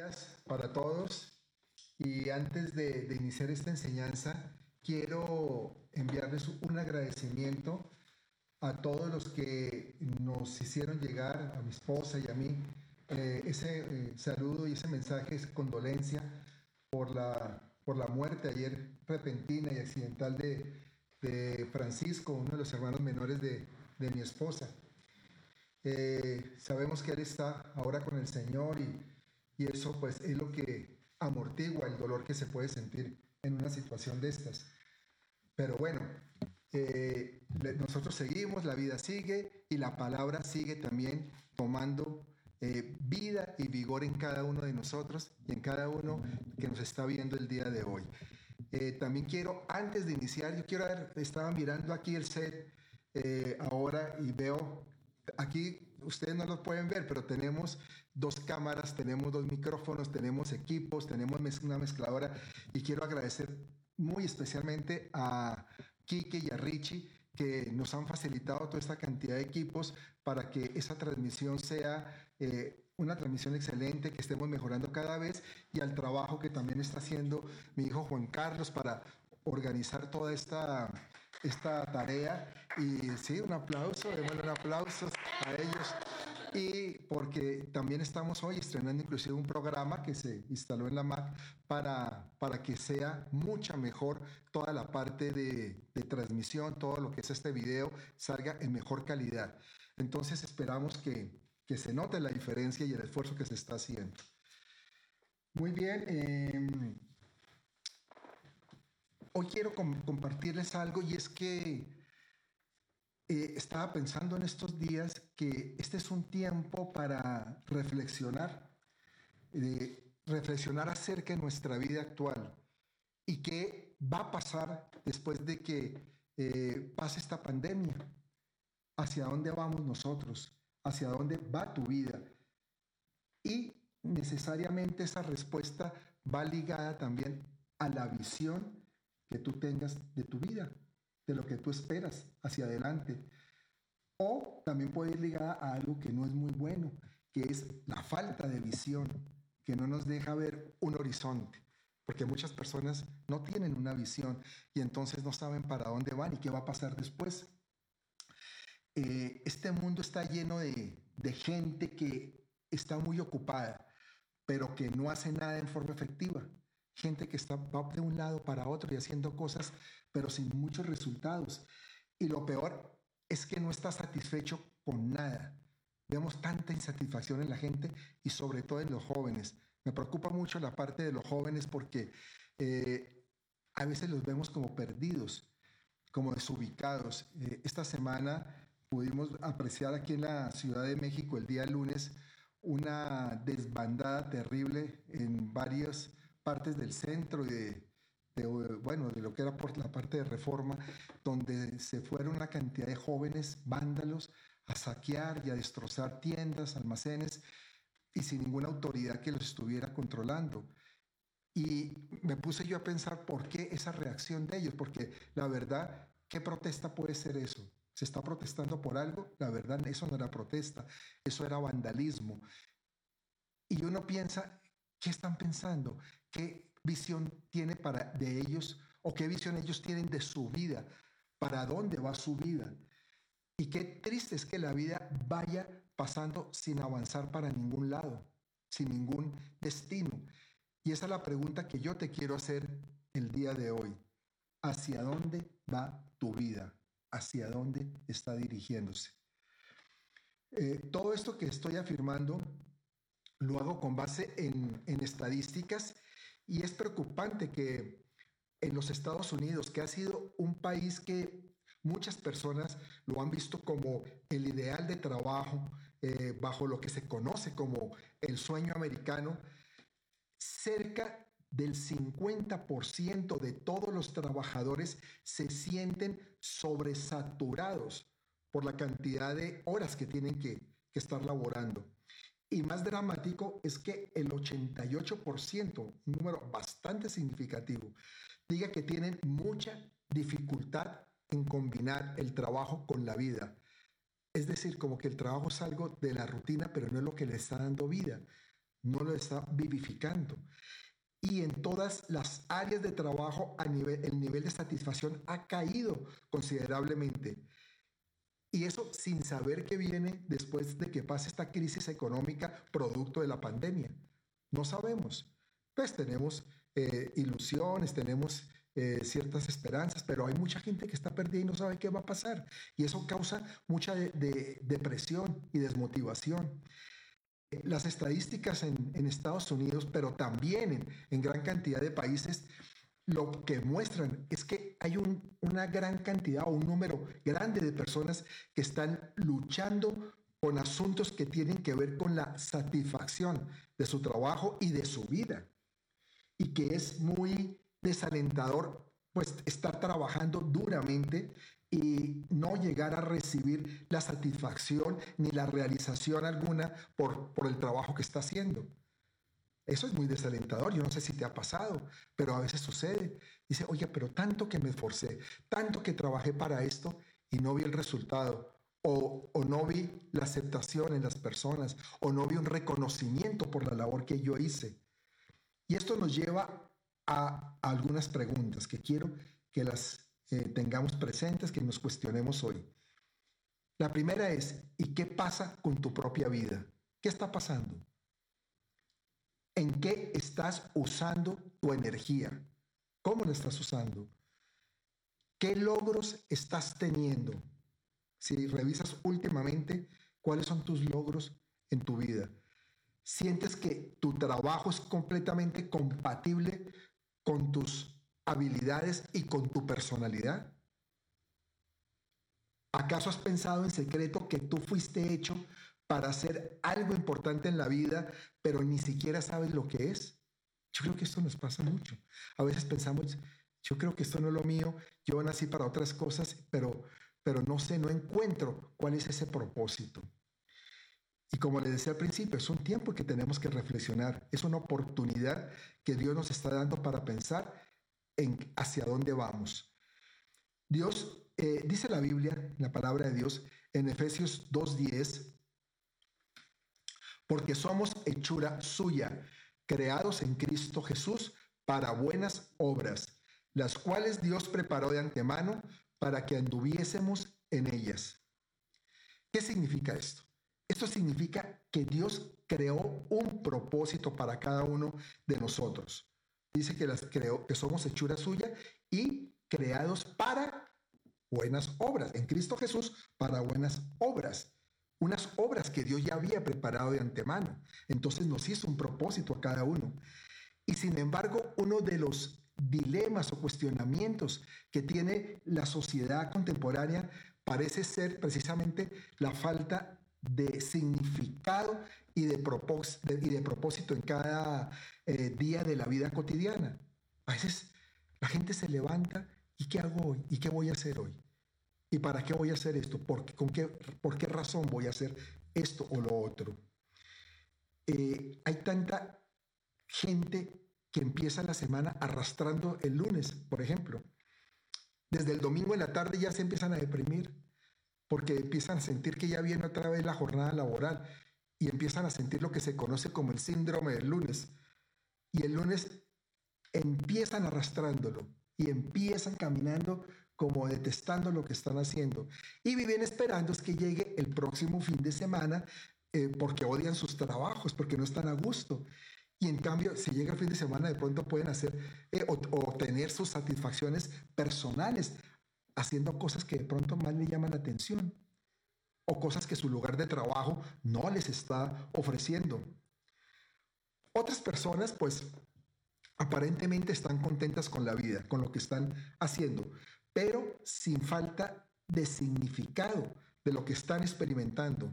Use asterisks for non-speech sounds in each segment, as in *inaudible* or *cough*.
días para todos. Y antes de, de, iniciar esta enseñanza, quiero enviarles un agradecimiento a todos los que nos hicieron llegar, a mi esposa y a mí, eh, ese eh, saludo y ese mensaje, esa condolencia por la, por la muerte ayer repentina y accidental de, de Francisco, uno de los hermanos menores de, de mi esposa. Eh, sabemos que él está ahora con el Señor y, y eso pues es lo que amortigua el dolor que se puede sentir en una situación de estas. Pero bueno, eh, nosotros seguimos, la vida sigue y la palabra sigue también tomando eh, vida y vigor en cada uno de nosotros y en cada uno que nos está viendo el día de hoy. Eh, también quiero, antes de iniciar, yo quiero ver, estaba mirando aquí el set ahora y veo, aquí ustedes no lo pueden ver, pero tenemos dos cámaras, tenemos dos micrófonos, tenemos equipos, tenemos una mezcladora y quiero agradecer muy especialmente a Kike y a Richie que nos han facilitado toda esta cantidad de equipos para que esa transmisión sea eh, una transmisión excelente, que estemos mejorando cada vez y al trabajo que también está haciendo mi hijo Juan Carlos para organizar toda esta, esta tarea. Y sí, un aplauso, démosle un aplauso a ellos y porque también estamos hoy estrenando inclusive un programa que se instaló en la Mac para, para que sea mucha mejor toda la parte de, de transmisión, todo lo que es este video salga en mejor calidad. Entonces esperamos que, que se note la diferencia y el esfuerzo que se está haciendo. Muy bien. Em, hoy quiero compartirles algo y es que eh, estaba pensando en estos días que este es un tiempo para reflexionar, reflexionar acerca de nuestra vida actual y qué va a pasar después de que eh, pase esta pandemia. ¿Hacia dónde vamos nosotros? ¿Hacia dónde va tu vida? Y necesariamente esa respuesta va ligada también a la visión que tú tengas de tu vida de lo que tú esperas hacia adelante. O también puede ir ligada a algo que no es muy bueno, que es la falta de visión, que no nos deja ver un horizonte, porque muchas personas no tienen una visión y entonces no saben para dónde van y qué va a pasar después. Eh, este mundo está lleno de, de gente que está muy ocupada, pero que no hace nada en forma efectiva gente que está de un lado para otro y haciendo cosas, pero sin muchos resultados. Y lo peor es que no está satisfecho con nada. Vemos tanta insatisfacción en la gente y sobre todo en los jóvenes. Me preocupa mucho la parte de los jóvenes porque eh, a veces los vemos como perdidos, como desubicados. Eh, esta semana pudimos apreciar aquí en la Ciudad de México el día lunes una desbandada terrible en varios partes del centro y de, bueno, de lo que era por la parte de reforma, donde se fueron una cantidad de jóvenes vándalos a saquear y a destrozar tiendas, almacenes, y sin ninguna autoridad que los estuviera controlando. Y me puse yo a pensar por qué esa reacción de ellos, porque la verdad, ¿qué protesta puede ser eso? ¿Se está protestando por algo? La verdad, eso no era protesta, eso era vandalismo. Y uno piensa, ¿Qué están pensando? ¿Qué visión tiene para de ellos o qué visión ellos tienen de su vida? ¿Para dónde va su vida? Y qué triste es que la vida vaya pasando sin avanzar para ningún lado, sin ningún destino. Y esa es la pregunta que yo te quiero hacer el día de hoy. ¿Hacia dónde va tu vida? ¿Hacia dónde está dirigiéndose? Eh, todo esto que estoy afirmando lo hago con base en, estadísticas y es preocupante que en los Estados Unidos, que ha sido un país que muchas personas lo han visto como el ideal de trabajo, eh, bajo lo que se conoce como el sueño americano, cerca del 50% de todos los trabajadores se sienten sobresaturados por la cantidad de horas que tienen que, que estar laborando. Y más dramático es que el 88%, un número bastante significativo, diga que tienen mucha dificultad en combinar el trabajo con la vida. Es decir, como que el trabajo es algo de la rutina, pero no es lo que le está dando vida. no lo está vivificando. Y en todas las áreas de trabajo el nivel de satisfacción ha caído considerablemente. Y eso sin saber que viene después de que pase esta crisis económica producto de la pandemia. No sabemos. Pues tenemos eh, ilusiones, tenemos eh, ciertas esperanzas, pero hay mucha gente que está perdida y no sabe qué va a pasar. Y eso causa mucha depresión y desmotivación. Las estadísticas en, Estados Unidos, pero también en, gran cantidad de países, lo que muestran es que hay una gran cantidad o un número grande de personas que están luchando con asuntos que tienen que ver con la satisfacción de su trabajo y de su vida. Y que es muy desalentador pues estar trabajando duramente y no llegar a recibir la satisfacción ni la realización alguna por, por el trabajo que está haciendo. Eso es muy desalentador. Yo no sé si te ha pasado, pero a veces sucede. Dice, oye, pero tanto que me esforcé, tanto que trabajé para esto y no vi el resultado. O, o, no vi la aceptación en las personas, o no vi un reconocimiento por la labor que yo hice. Y esto nos lleva a algunas preguntas que quiero que las eh, tengamos presentes, que nos cuestionemos hoy. La primera es, ¿y qué pasa con tu propia vida? ¿Qué está pasando? ¿En qué estás usando tu energía? ¿Cómo la estás usando? ¿Qué logros estás teniendo? Si revisas últimamente, ¿cuáles son tus logros en tu vida? ¿Sientes que tu trabajo es completamente compatible con tus habilidades y con tu personalidad? ¿Acaso has pensado en secreto que tú fuiste hecho para hacer algo importante en la vida, pero ni siquiera sabes lo que es? Yo creo que esto nos pasa mucho. A veces pensamos, yo creo que esto no es lo mío, yo nací para otras cosas, pero, pero no sé, no encuentro cuál es ese propósito. Y como le decía al principio, es un tiempo que tenemos que reflexionar, es una oportunidad que Dios nos está dando para pensar en hacia dónde vamos. Dios, eh, dice la Biblia, la palabra de Dios, en Efesios 2.10, porque somos hechura suya, creados en Cristo Jesús para buenas obras, las cuales Dios preparó de antemano para que anduviésemos en ellas. ¿Qué significa esto? Esto significa que Dios creó un propósito para cada uno de nosotros. Dice que las creó, que somos hechura suya y creados para buenas obras. En Cristo Jesús, para buenas obras. Unas obras que Dios ya había preparado de antemano. Entonces nos hizo un propósito a cada uno. Y sin embargo, uno de los dilemas o cuestionamientos que tiene la sociedad contemporánea parece ser precisamente la falta de significado y de, propósito, y de propósito en cada eh, día de la vida cotidiana. A veces la gente se levanta y ¿qué hago hoy? ¿Y qué voy a hacer hoy? ¿Y para qué voy a hacer esto? ¿Por, con qué, ¿Por qué razón voy a hacer esto o lo otro? Eh, hay tanta gente que empieza la semana arrastrando el lunes, por ejemplo. Desde el domingo en la tarde ya se empiezan a deprimir porque empiezan a sentir que ya viene otra vez la jornada laboral y empiezan a sentir lo que se conoce como el síndrome del lunes. Y el lunes empiezan arrastrándolo y empiezan caminando como detestando lo que están haciendo. Y viven esperando es que llegue el próximo fin de semana eh, porque odian sus trabajos, porque no están a gusto. Y en cambio, si llega el fin de semana, de pronto pueden hacer eh, o, o, tener sus satisfacciones personales haciendo cosas que de pronto más le llaman la atención o cosas que su lugar de trabajo no les está ofreciendo. Otras personas, pues, aparentemente están contentas con la vida, con lo que están haciendo, pero sin falta de significado de lo que están experimentando.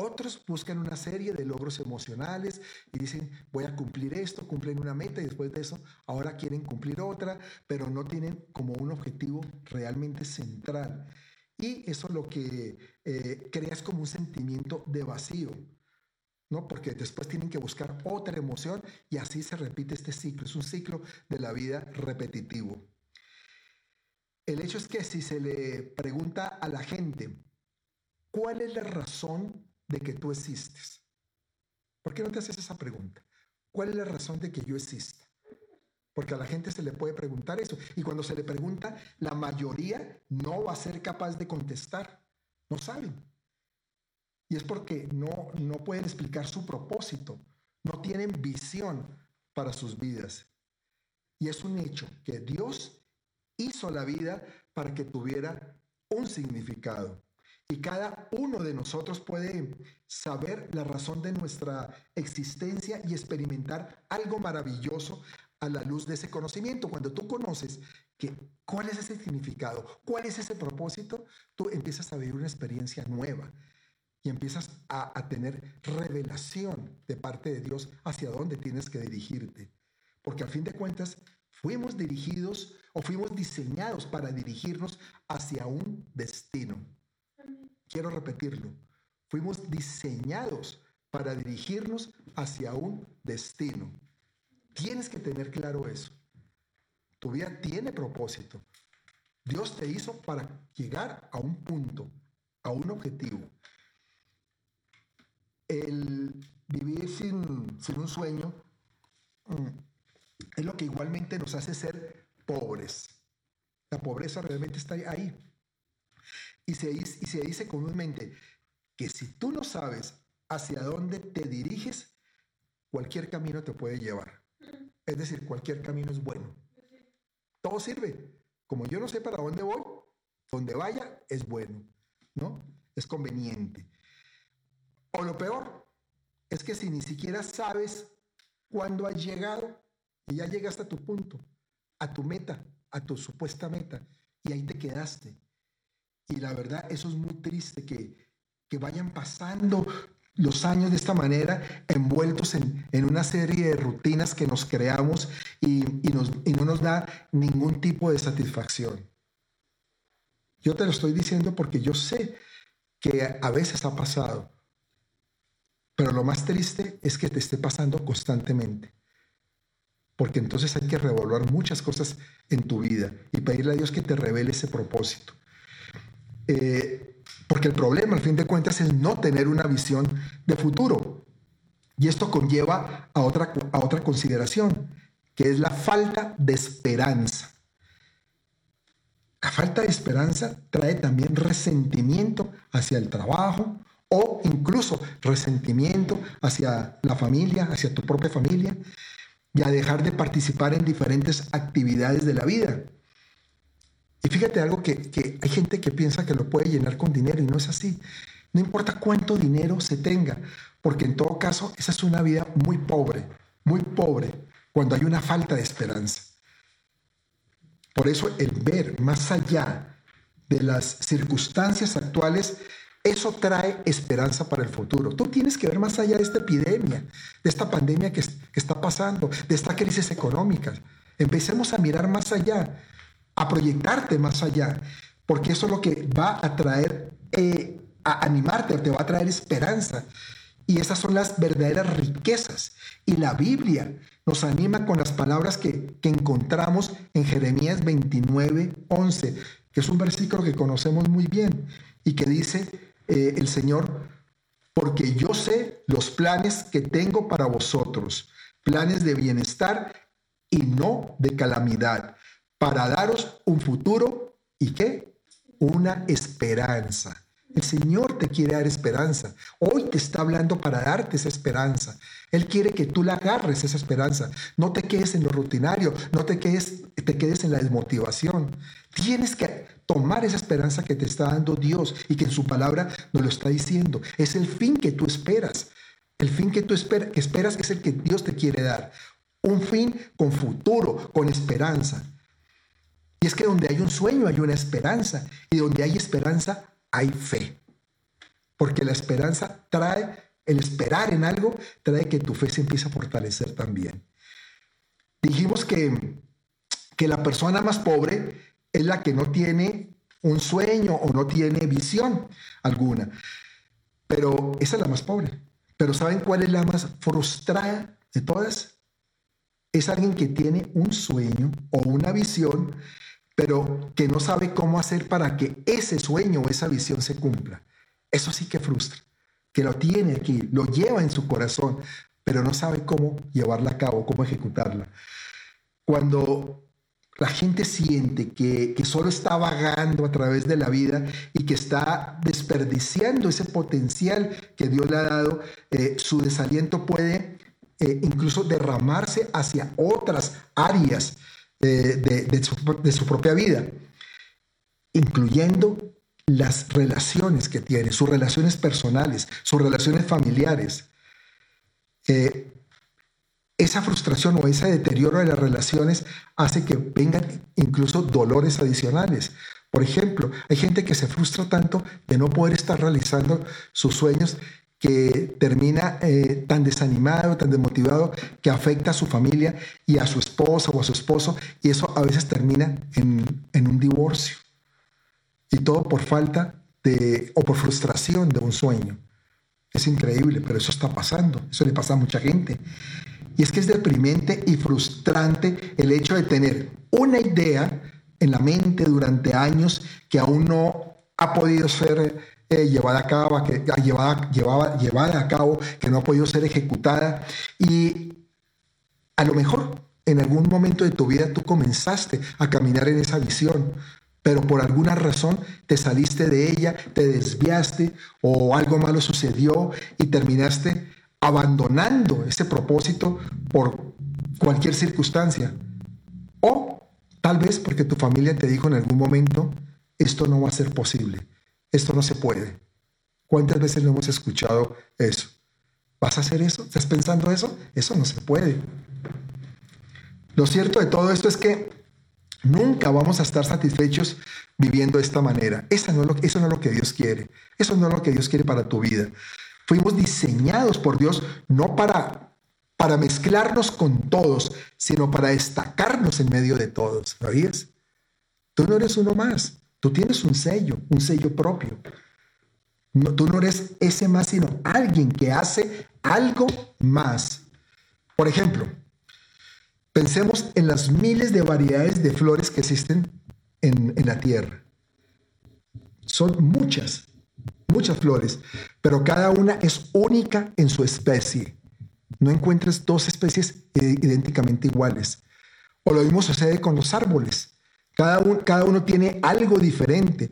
Otros buscan una serie de logros emocionales y dicen, voy a cumplir esto, cumplen una meta y después de eso ahora quieren cumplir otra, pero no tienen como un objetivo realmente central. Y eso lo que eh, crea es como un sentimiento de vacío, ¿no? Porque después tienen que buscar otra emoción y así se repite este ciclo. Es un ciclo de la vida repetitivo. El hecho es que si se le pregunta a la gente, ¿cuál es la razón de que tú existes. ¿Por qué no te haces esa pregunta? ¿Cuál es la razón de que yo exista? Porque a la gente se le puede preguntar eso. Y cuando se le pregunta, la mayoría no va a ser capaz de contestar. No saben. Y es porque no, no pueden explicar su propósito. No tienen visión para sus vidas. Y es un hecho que Dios hizo la vida para que tuviera un significado. Y cada uno de nosotros puede saber la razón de nuestra existencia y experimentar algo maravilloso a la luz de ese conocimiento. Cuando tú conoces que cuál es ese significado, cuál es ese propósito, tú empiezas a vivir una experiencia nueva y empiezas a, a tener revelación de parte de Dios hacia dónde tienes que dirigirte. Porque al fin de cuentas, fuimos dirigidos o fuimos diseñados para dirigirnos hacia un destino. Quiero repetirlo. Fuimos diseñados para dirigirnos hacia un destino. Tienes que tener claro eso. Tu vida tiene propósito. Dios te hizo para llegar a un punto, a un objetivo. El vivir sin, sin un sueño mm, es lo que igualmente nos hace ser pobres. La pobreza realmente está ahí. Y se, y se dice comúnmente que si tú no sabes hacia dónde te diriges, cualquier camino te puede llevar. Es decir, cualquier camino es bueno. Todo sirve. Como yo no sé para dónde voy, donde vaya es bueno, ¿no? Es conveniente. O lo peor es que si ni siquiera sabes cuándo has llegado y ya llegaste a tu punto, a tu meta, a tu supuesta meta, y ahí te quedaste y la verdad, eso es muy triste que, que vayan pasando los años de esta manera, envueltos en, en, una serie de rutinas que nos creamos y, y, nos, y no nos da ningún tipo de satisfacción. Yo te lo estoy diciendo porque yo sé que a veces ha pasado, pero lo más triste es que te esté pasando constantemente. Porque entonces hay que revolver muchas cosas en tu vida y pedirle a Dios que te revele ese propósito. Eh, porque el problema, al fin de cuentas, es no tener una visión de futuro. Y esto conlleva a otra, a otra consideración, que es la falta de esperanza. La falta de esperanza trae también resentimiento hacia el trabajo o incluso resentimiento hacia la familia, hacia tu propia familia, y a dejar de participar en diferentes actividades de la vida. Y fíjate algo que, hay gente que piensa que lo puede llenar con dinero y no es así. No importa cuánto dinero se tenga, porque en todo caso esa es una vida muy pobre, muy pobre, cuando hay una falta de esperanza. Por eso el ver más allá de las circunstancias actuales, eso trae esperanza para el futuro. Tú tienes que ver más allá de esta epidemia, de esta pandemia que, que está pasando, de esta crisis económica. Empecemos a mirar más allá a proyectarte más allá, porque eso es lo que va a traer, eh, a animarte, te va a traer esperanza. Y esas son las verdaderas riquezas. Y la Biblia nos anima con las palabras que, encontramos en Jeremías 29, 11, que es un versículo que conocemos muy bien y que dice eh, el Señor, porque yo sé los planes que tengo para vosotros, planes de bienestar y no de calamidad, para daros un futuro y qué? Una esperanza. El Señor te quiere dar esperanza. Hoy te está hablando para darte esa esperanza. Él quiere que tú la agarres, esa esperanza. No te quedes en lo rutinario, no te quedes, te quedes en la desmotivación. Tienes que tomar esa esperanza que te está dando Dios y que en su palabra nos lo está diciendo. Es el fin que tú esperas. El fin que tú esperas es el que Dios te quiere dar. Un fin con futuro, con esperanza. Y es que donde hay un sueño hay una esperanza. Y donde hay esperanza hay fe. Porque la esperanza trae, el esperar en algo, trae que tu fe se empiece a fortalecer también. Dijimos que, que la persona más pobre es la que no tiene un sueño o no tiene visión alguna. Pero esa es la más pobre. Pero ¿saben cuál es la más frustrada de todas? Es alguien que tiene un sueño o una visión, pero que no sabe cómo hacer para que ese sueño o esa visión se cumpla. Eso sí que frustra, que lo tiene aquí, lo lleva en su corazón, pero no sabe cómo llevarla a cabo, cómo ejecutarla. Cuando la gente siente que, solo está vagando a través de la vida y que está desperdiciando ese potencial que Dios le ha dado, eh, su desaliento puede eh, incluso derramarse hacia otras áreas eh, de, su, de su propia vida, incluyendo las relaciones que tiene, sus relaciones personales, sus relaciones familiares. esa frustración o ese deterioro de las relaciones hace que vengan incluso dolores adicionales. Por ejemplo, hay gente que se frustra tanto de no poder estar realizando sus sueños que termina eh, tan desanimado, tan desmotivado, que afecta a su familia y a su esposa o a su esposo, y eso a veces termina en, en un divorcio. Y todo por falta de, o por frustración de un sueño. Es increíble, pero eso está pasando, eso le pasa a mucha gente. Y es que es deprimente y frustrante el hecho de tener una idea en la mente durante años que aún no ha podido ser eh, llevada, a cabo, que, ah, llevada, llevada, llevada a cabo, que no ha podido ser ejecutada. Y a lo mejor en algún momento de tu vida tú comenzaste a caminar en esa visión, pero por alguna razón te saliste de ella, te desviaste o algo malo sucedió y terminaste abandonando ese propósito por cualquier circunstancia. O tal vez porque tu familia te dijo en algún momento, esto no va a ser posible, esto no se puede. ¿Cuántas veces no hemos escuchado eso? ¿Vas a hacer eso? ¿Estás pensando eso? Eso no se puede. Lo cierto de todo esto es que nunca vamos a estar satisfechos viviendo de esta manera. Eso no, es lo, eso no es lo que Dios quiere. Eso no es lo que Dios quiere para tu vida. Fuimos diseñados por Dios no para, para mezclarnos con todos, sino para destacarnos en medio de todos. ¿Sabías? Tú no eres uno más. Tú tienes un sello, un sello propio. tú no eres ese más, sino alguien que hace algo más. Por ejemplo, pensemos en las miles de variedades de flores que existen en, en la tierra. Son muchas muchas flores, pero cada una es única en su especie. No encuentres dos especies idénticamente iguales. O lo mismo sucede con los árboles. Cada, cada uno tiene algo diferente.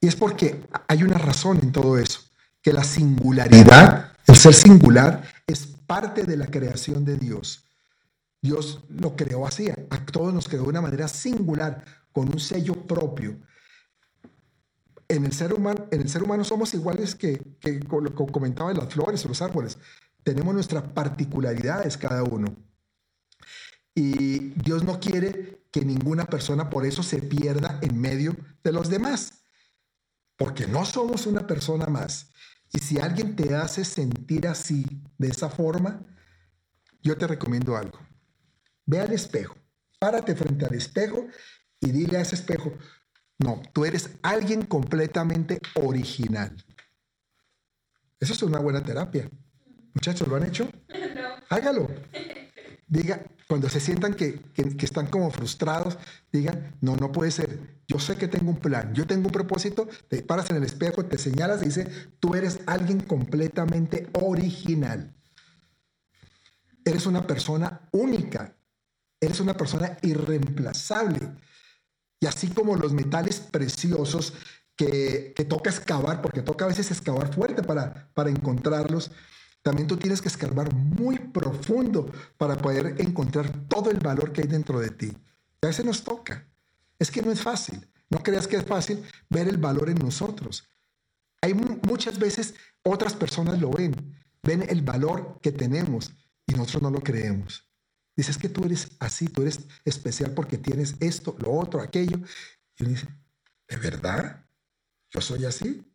Y es porque hay una razón en todo eso, que la singularidad, el ser singular, es parte de la creación de Dios. Dios lo creó así, a todos nos creó de una manera singular, con un sello propio en el ser humano, en el ser humano somos iguales que, que comentaba en las flores o los árboles. Tenemos nuestras particularidades cada uno. Y Dios no quiere que ninguna persona por eso se pierda en medio de los demás. Porque no somos una persona más. Y si alguien te hace sentir así, de esa forma, yo te recomiendo algo. Ve al espejo, párate frente al espejo y dile a ese espejo, no, tú eres alguien completamente original. Eso es una buena terapia. Muchachos, ¿lo han hecho? *laughs* No. Hágalo. Diga, cuando se sientan que, están como frustrados, digan, no, no puede ser. Yo sé que tengo un plan, yo tengo un propósito, te paras en el espejo, te señalas y dice, tú eres alguien completamente original. Eres una persona única, eres una persona irreemplazable. Y así como los metales preciosos que, toca excavar, porque toca a veces excavar fuerte para, para encontrarlos, también tú tienes que escarbar muy profundo para poder encontrar todo el valor que hay dentro de ti. Y a veces nos toca. Es que no es fácil. No creas que es fácil ver el valor en nosotros. Hay muchas veces otras personas lo ven, ven el valor que tenemos y nosotros no lo creemos. Dices que tú eres así, tú eres especial porque tienes esto, lo otro, aquello. Y uno dice, ¿de verdad? ¿Yo soy así?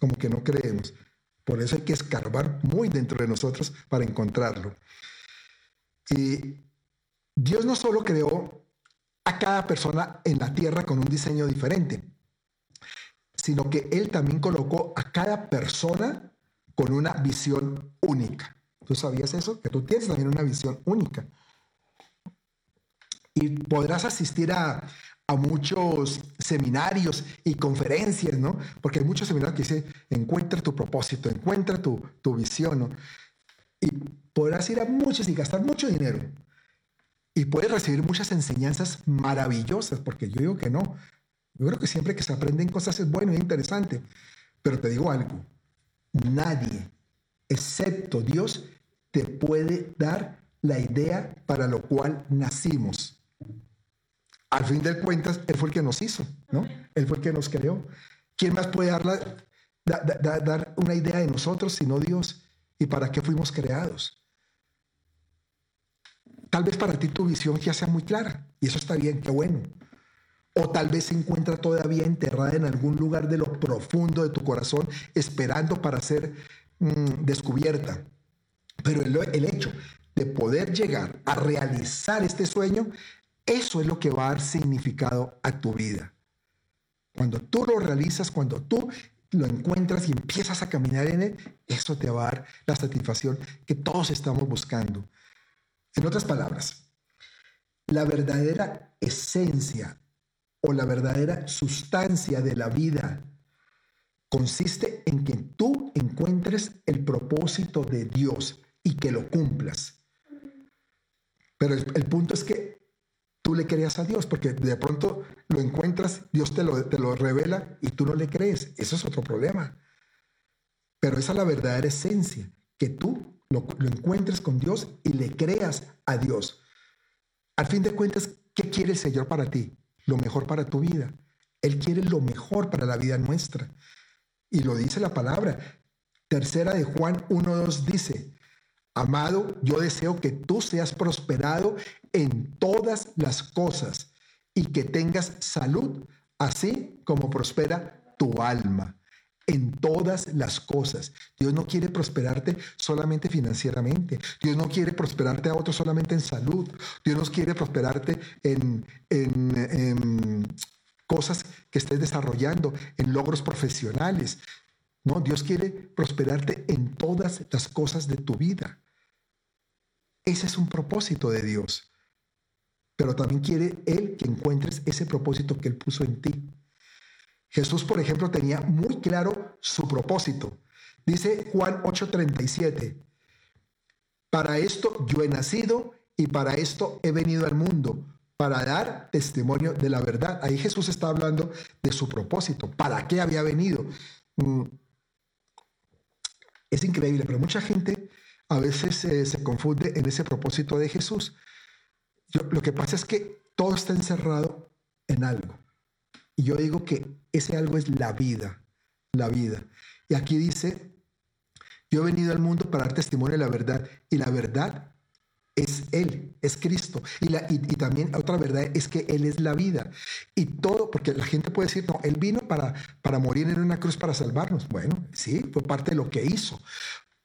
Como que no creemos. Por eso hay que escarbar muy dentro de nosotros para encontrarlo. Y Dios no solo creó a cada persona en la tierra con un diseño diferente, sino que Él también colocó a cada persona con una visión única. ¿Tú sabías eso? Que tú tienes también una visión única y podrás asistir a, a muchos seminarios y conferencias, ¿no? Porque hay muchos seminarios que dicen, encuentra tu propósito, encuentra tu, tu visión, ¿no? Y podrás ir a muchos y gastar mucho dinero. Y puedes recibir muchas enseñanzas maravillosas, porque yo digo que no. Yo creo que siempre que se aprenden cosas es bueno y interesante. Pero te digo algo, nadie, excepto Dios, te puede dar la idea para lo cual nacimos al fin de cuentas, Él fue el que nos hizo, ¿no? Él fue el que nos creó. ¿Quién más puede dar, dar una idea de nosotros sino Dios? ¿Y para qué fuimos creados? Tal vez para ti tu visión ya sea muy clara, y eso está bien, qué bueno. O tal vez se encuentra todavía enterrada en algún lugar de lo profundo de tu corazón, esperando para ser mm, descubierta. Pero el, el hecho de poder llegar a realizar este sueño eso es lo que va a dar significado a tu vida. Cuando tú lo realizas, cuando tú lo encuentras y empiezas a caminar en él, eso te va a dar la satisfacción que todos estamos buscando. En otras palabras, la verdadera esencia o la verdadera sustancia de la vida consiste en que tú encuentres el propósito de Dios y que lo cumplas. Pero el, el punto es que tú le creas a Dios, porque de pronto lo encuentras, Dios te lo, te lo revela y tú no le crees. Eso es otro problema. Pero esa es la verdadera esencia, que tú lo, lo encuentres con Dios y le creas a Dios. Al fin de cuentas, ¿qué quiere el Señor para ti? Lo mejor para tu vida. Él quiere lo mejor para la vida nuestra. Y lo dice la palabra. Tercera de Juan 1.2 dice, Amado, yo deseo que tú seas prosperado en todas las cosas y que tengas salud, así como prospera tu alma en todas las cosas. Dios no quiere prosperarte solamente financieramente. Dios no quiere prosperarte a otros solamente en salud. Dios no quiere prosperarte en, en, cosas que estés desarrollando, en logros profesionales. No, Dios quiere prosperarte en todas las cosas de tu vida. Ese es un propósito de Dios. Pero también quiere Él que encuentres ese propósito que Él puso en ti. Jesús, por ejemplo, tenía muy claro su propósito. Dice Juan 8:37, para esto yo he nacido y para esto he venido al mundo, para dar testimonio de la verdad. Ahí Jesús está hablando de su propósito, para qué había venido. Mm. Es increíble, pero mucha gente a veces se confunde en ese propósito de Jesús. lo que pasa es que todo está encerrado en algo. Y yo digo que ese algo es la vida, la vida. Y aquí dice, yo he venido al mundo para dar testimonio de la verdad. Y la verdad es Él, es Cristo. Y, la, y, también otra verdad es que Él es la vida. Y todo, porque la gente puede decir, no, Él vino para, para morir en una cruz para salvarnos. Bueno, sí, fue parte de lo que hizo.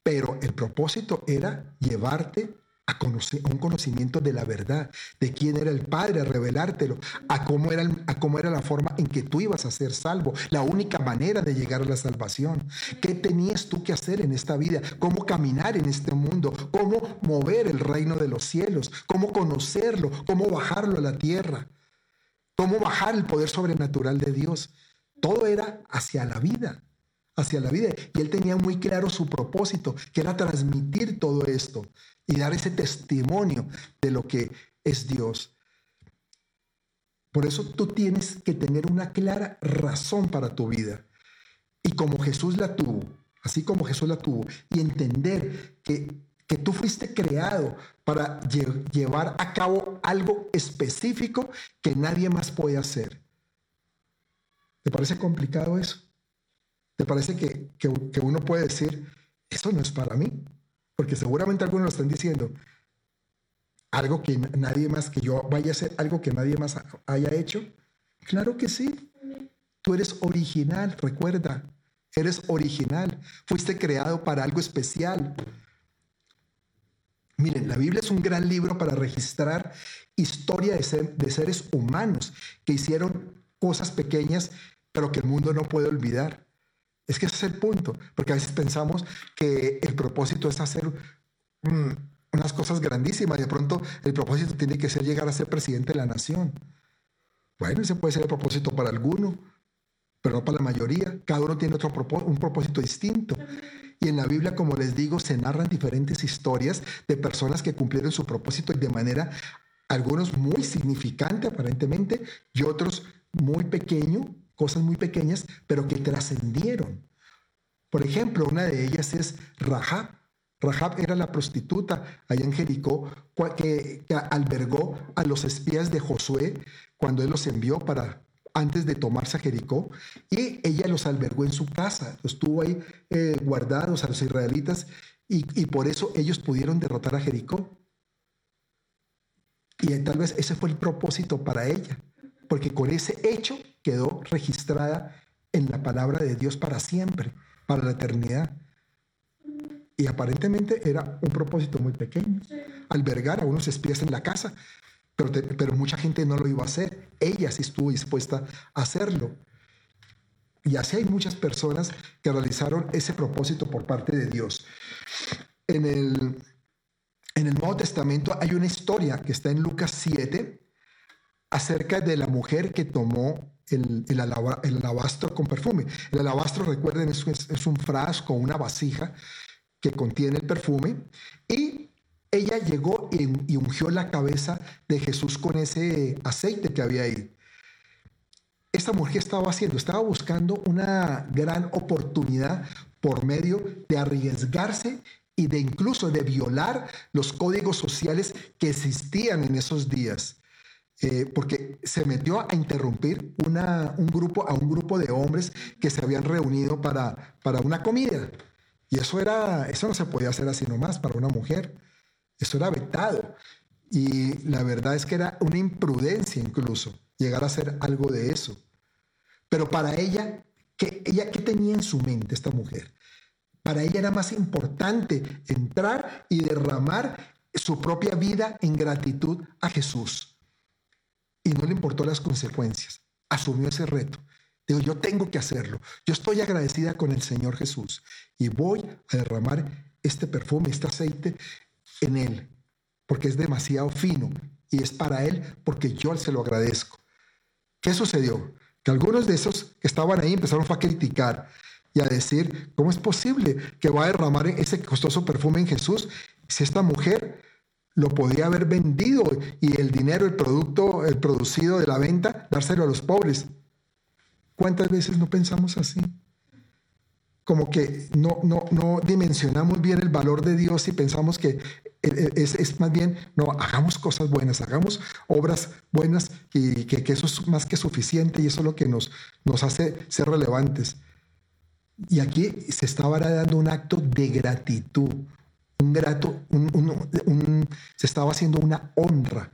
Pero el propósito era llevarte a, conocer, un conocimiento de la verdad, de quién era el Padre, a revelártelo, a cómo, era a cómo era la forma en que tú ibas a ser salvo, la única manera de llegar a la salvación. ¿Qué tenías tú que hacer en esta vida? ¿Cómo caminar en este mundo? ¿Cómo mover el reino de los cielos? ¿Cómo conocerlo? ¿Cómo bajarlo a la tierra? ¿Cómo bajar el poder sobrenatural de Dios? Todo era hacia la vida hacia la vida. Y él tenía muy claro su propósito, que era transmitir todo esto y dar ese testimonio de lo que es Dios. Por eso tú tienes que tener una clara razón para tu vida. Y como Jesús la tuvo, así como Jesús la tuvo, y entender que, que tú fuiste creado para llevar a cabo algo específico que nadie más puede hacer. ¿Te parece complicado eso? ¿Te parece que, que, uno puede decir, eso no es para mí? Porque seguramente algunos lo están diciendo. Algo que nadie más, que yo vaya a hacer algo que nadie más haya hecho. Claro que sí. Tú eres original, recuerda. Eres original. Fuiste creado para algo especial. Miren, la Biblia es un gran libro para registrar historia de, de seres humanos que hicieron cosas pequeñas, pero que el mundo no puede olvidar. Es que ese es el punto, porque a veces pensamos que el propósito es hacer mm, unas cosas grandísimas y de pronto el propósito tiene que ser llegar a ser presidente de la nación. Bueno, ese puede ser el propósito para alguno, pero no para la mayoría. Cada uno tiene otro un propósito distinto. Y en la Biblia, como les digo, se narran diferentes historias de personas que cumplieron su propósito de manera, algunos muy significante aparentemente y otros muy pequeño, cosas muy pequeñas, pero que trascendieron. Por ejemplo, una de ellas es Rahab. Rahab era la prostituta allá en Jericó que, albergó a los espías de Josué cuando él los envió para antes de tomarse a Jericó, y ella los albergó en su casa, los tuvo ahí eh, guardados a los israelitas, y, y por eso ellos pudieron derrotar a Jericó. Y tal vez ese fue el propósito para ella, porque con ese hecho quedó registrada en la palabra de Dios para siempre, para la eternidad. Y aparentemente era un propósito muy pequeño, albergar a unos espías en la casa, pero, mucha gente no lo iba a hacer. Ella sí estuvo dispuesta a hacerlo. Y así hay muchas personas que realizaron ese propósito por parte de Dios. En el, en el Nuevo Testamento hay una historia que está en Lucas 7 acerca de la mujer que tomó el, el, alabastro con perfume. El alabastro, recuerden, es, es un frasco, una vasija que contiene el perfume y ella llegó y, ungió la cabeza de Jesús con ese aceite que había ahí. Esta mujer estaba haciendo, estaba buscando una gran oportunidad por medio de arriesgarse y de incluso de violar los códigos sociales que existían en esos días. Eh, porque se metió a interrumpir un grupo, a un grupo de hombres que se habían reunido para, para una comida. Y eso, era, eso no se podía hacer así nomás para una mujer. Eso era vetado. Y la verdad es que era una imprudencia incluso llegar a hacer algo de eso. Pero para ella, ¿qué, ella, ¿qué tenía en su mente esta mujer? Para ella era más importante entrar y derramar su propia vida en gratitud a Jesús. Y no le importó las consecuencias. Asumió ese reto. Digo, yo tengo que hacerlo. Yo estoy agradecida con el Señor Jesús y voy a derramar este perfume, este aceite en Él, porque es demasiado fino y es para Él porque yo se lo agradezco. ¿Qué sucedió? Que algunos de esos que estaban ahí empezaron a criticar y a decir, ¿cómo es posible que va a derramar ese costoso perfume en Jesús si esta mujer lo podía haber vendido y el dinero, el producto, el producido de la venta, dárselo a los pobres? ¿Cuántas veces no pensamos así? como que no, no, no dimensionamos bien el valor de Dios y pensamos que es, es, más bien, no, hagamos cosas buenas, hagamos obras buenas y que, que, eso es más que suficiente y eso es lo que nos, nos hace ser relevantes. Y aquí se estaba dando un acto de gratitud, un grato, un, se estaba haciendo una honra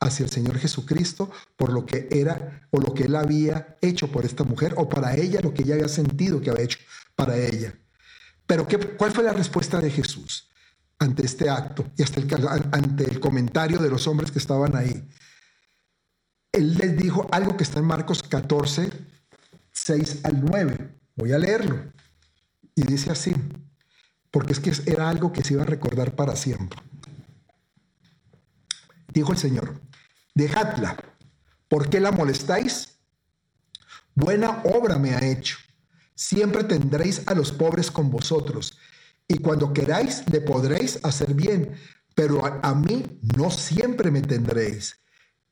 hacia el Señor Jesucristo por lo que era o lo que él había hecho por esta mujer o para ella lo que ella había sentido que había hecho para ella. Pero ¿qué, ¿cuál fue la respuesta de Jesús ante este acto y hasta el, ante el comentario de los hombres que estaban ahí? Él les dijo algo que está en Marcos 14, 6 al 9. Voy a leerlo. Y dice así, porque es que era algo que se iba a recordar para siempre. Dijo el Señor, dejadla, ¿por qué la molestáis? Buena obra me ha hecho Siempre tendréis a los pobres con vosotros, y cuando queráis le podréis hacer bien, pero a, mí no siempre me tendréis.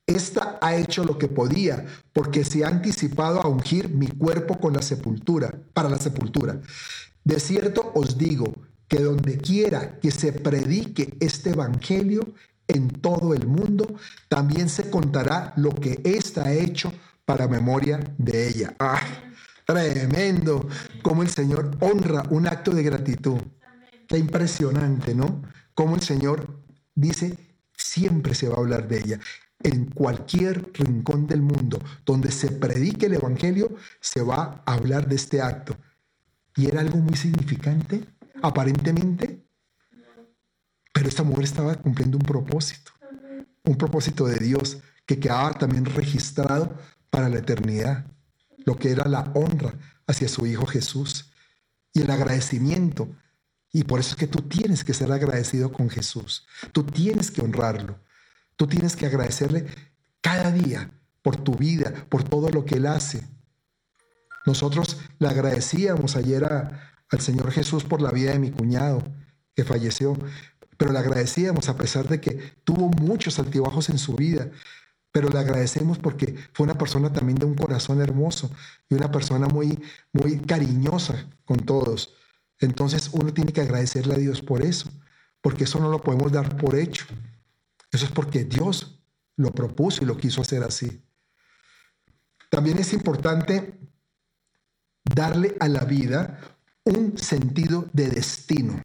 Esta ha hecho lo que podía, porque se ha anticipado a ungir mi cuerpo con la sepultura, para la sepultura. De cierto os digo que donde quiera que se predique este evangelio en todo el mundo, también se contará lo que ésta ha hecho para memoria de ella. Tremendo cómo el Señor honra un acto de gratitud. Qué impresionante, ¿no? Cómo el Señor dice, siempre se va a hablar de ella. En cualquier rincón del mundo donde se predique el Evangelio, se va a hablar de este acto. Y era algo muy significante, aparentemente, pero esta mujer estaba cumpliendo un propósito, un propósito de Dios que quedaba también registrado para la eternidad lo que era la honra hacia su Hijo Jesús y el agradecimiento. Y por eso es que tú tienes que ser agradecido con Jesús. Tú tienes que honrarlo. Tú tienes que agradecerle cada día por tu vida, por todo lo que Él hace. Nosotros le agradecíamos ayer al Señor Jesús por la vida de mi cuñado que falleció, pero le agradecíamos a pesar de que tuvo muchos altibajos en su vida, pero le agradecemos porque fue una persona también de un corazón hermoso y una persona muy, muy cariñosa con todos. Entonces uno tiene que agradecerle a Dios por eso, porque eso no lo podemos dar por hecho. Eso es porque Dios lo propuso y lo quiso hacer así. También es importante darle a la vida un sentido de destino.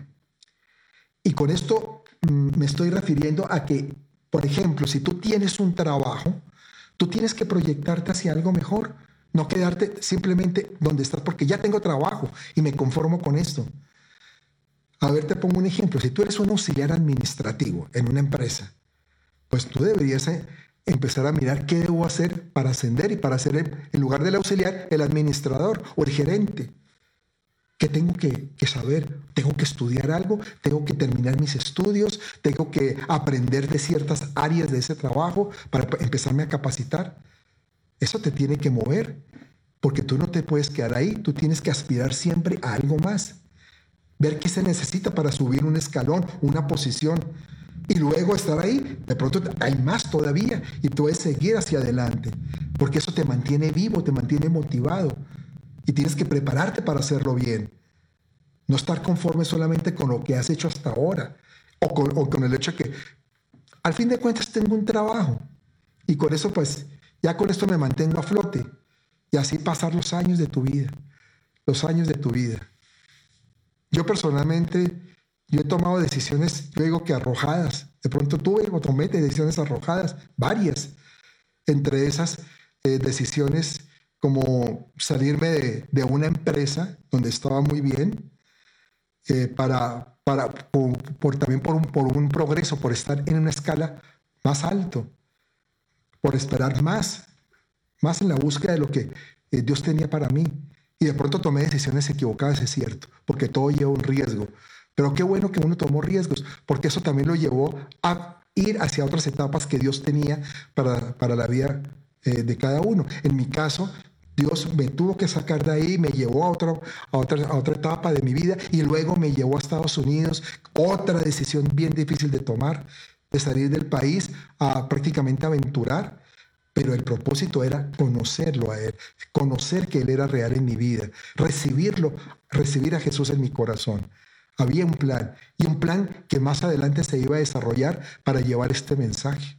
Y con esto mm, me estoy refiriendo a que por ejemplo, si tú tienes un trabajo, tú tienes que proyectarte hacia algo mejor, no quedarte simplemente donde estás, porque ya tengo trabajo y me conformo con esto. A ver, te pongo un ejemplo. Si tú eres un auxiliar administrativo en una empresa, pues tú deberías eh, empezar a mirar qué debo hacer para ascender y para ser, en lugar del auxiliar, el administrador o el gerente. ¿Qué tengo que, saber? ¿Tengo que estudiar algo? ¿Tengo que terminar mis estudios? ¿Tengo que aprender de ciertas áreas de ese trabajo para empezarme a capacitar? Eso te tiene que mover, porque tú no te puedes quedar ahí, tú tienes que aspirar siempre a algo más. Ver qué se necesita para subir un escalón, una posición. Y luego estar ahí, de pronto hay más todavía y tú puedes seguir hacia adelante, porque eso te mantiene vivo, te mantiene motivado y tienes que prepararte para hacerlo bien. No estar conforme solamente con lo que has hecho hasta ahora o con, el hecho de que al fin de cuentas tengo un trabajo y con eso pues ya con esto me mantengo a flote y así pasar los años de tu vida, los años de tu vida. Yo personalmente, yo he tomado decisiones, yo digo que arrojadas, de pronto tuve o tomé decisiones arrojadas, varias, entre esas eh, decisiones como salirme de, una empresa donde estaba muy bien, eh, para, para, por, también por un, por un progreso, por estar en una escala más alto, por esperar más, más en la búsqueda de lo que eh, Dios tenía para mí. Y de pronto tomé decisiones equivocadas, es cierto, porque todo lleva un riesgo. Pero qué bueno que uno tomó riesgos, porque eso también lo llevó a ir hacia otras etapas que Dios tenía para, para la vida eh, de cada uno. En mi caso, Dios me tuvo que sacar de ahí, me llevó a otra, a, otra, a otra etapa de mi vida y luego me llevó a Estados Unidos, otra decisión bien difícil de tomar, de salir del país a prácticamente aventurar. Pero el propósito era conocerlo a Él, conocer que Él era real en mi vida, recibirlo, recibir a Jesús en mi corazón. Había un plan y un plan que más adelante se iba a desarrollar para llevar este mensaje.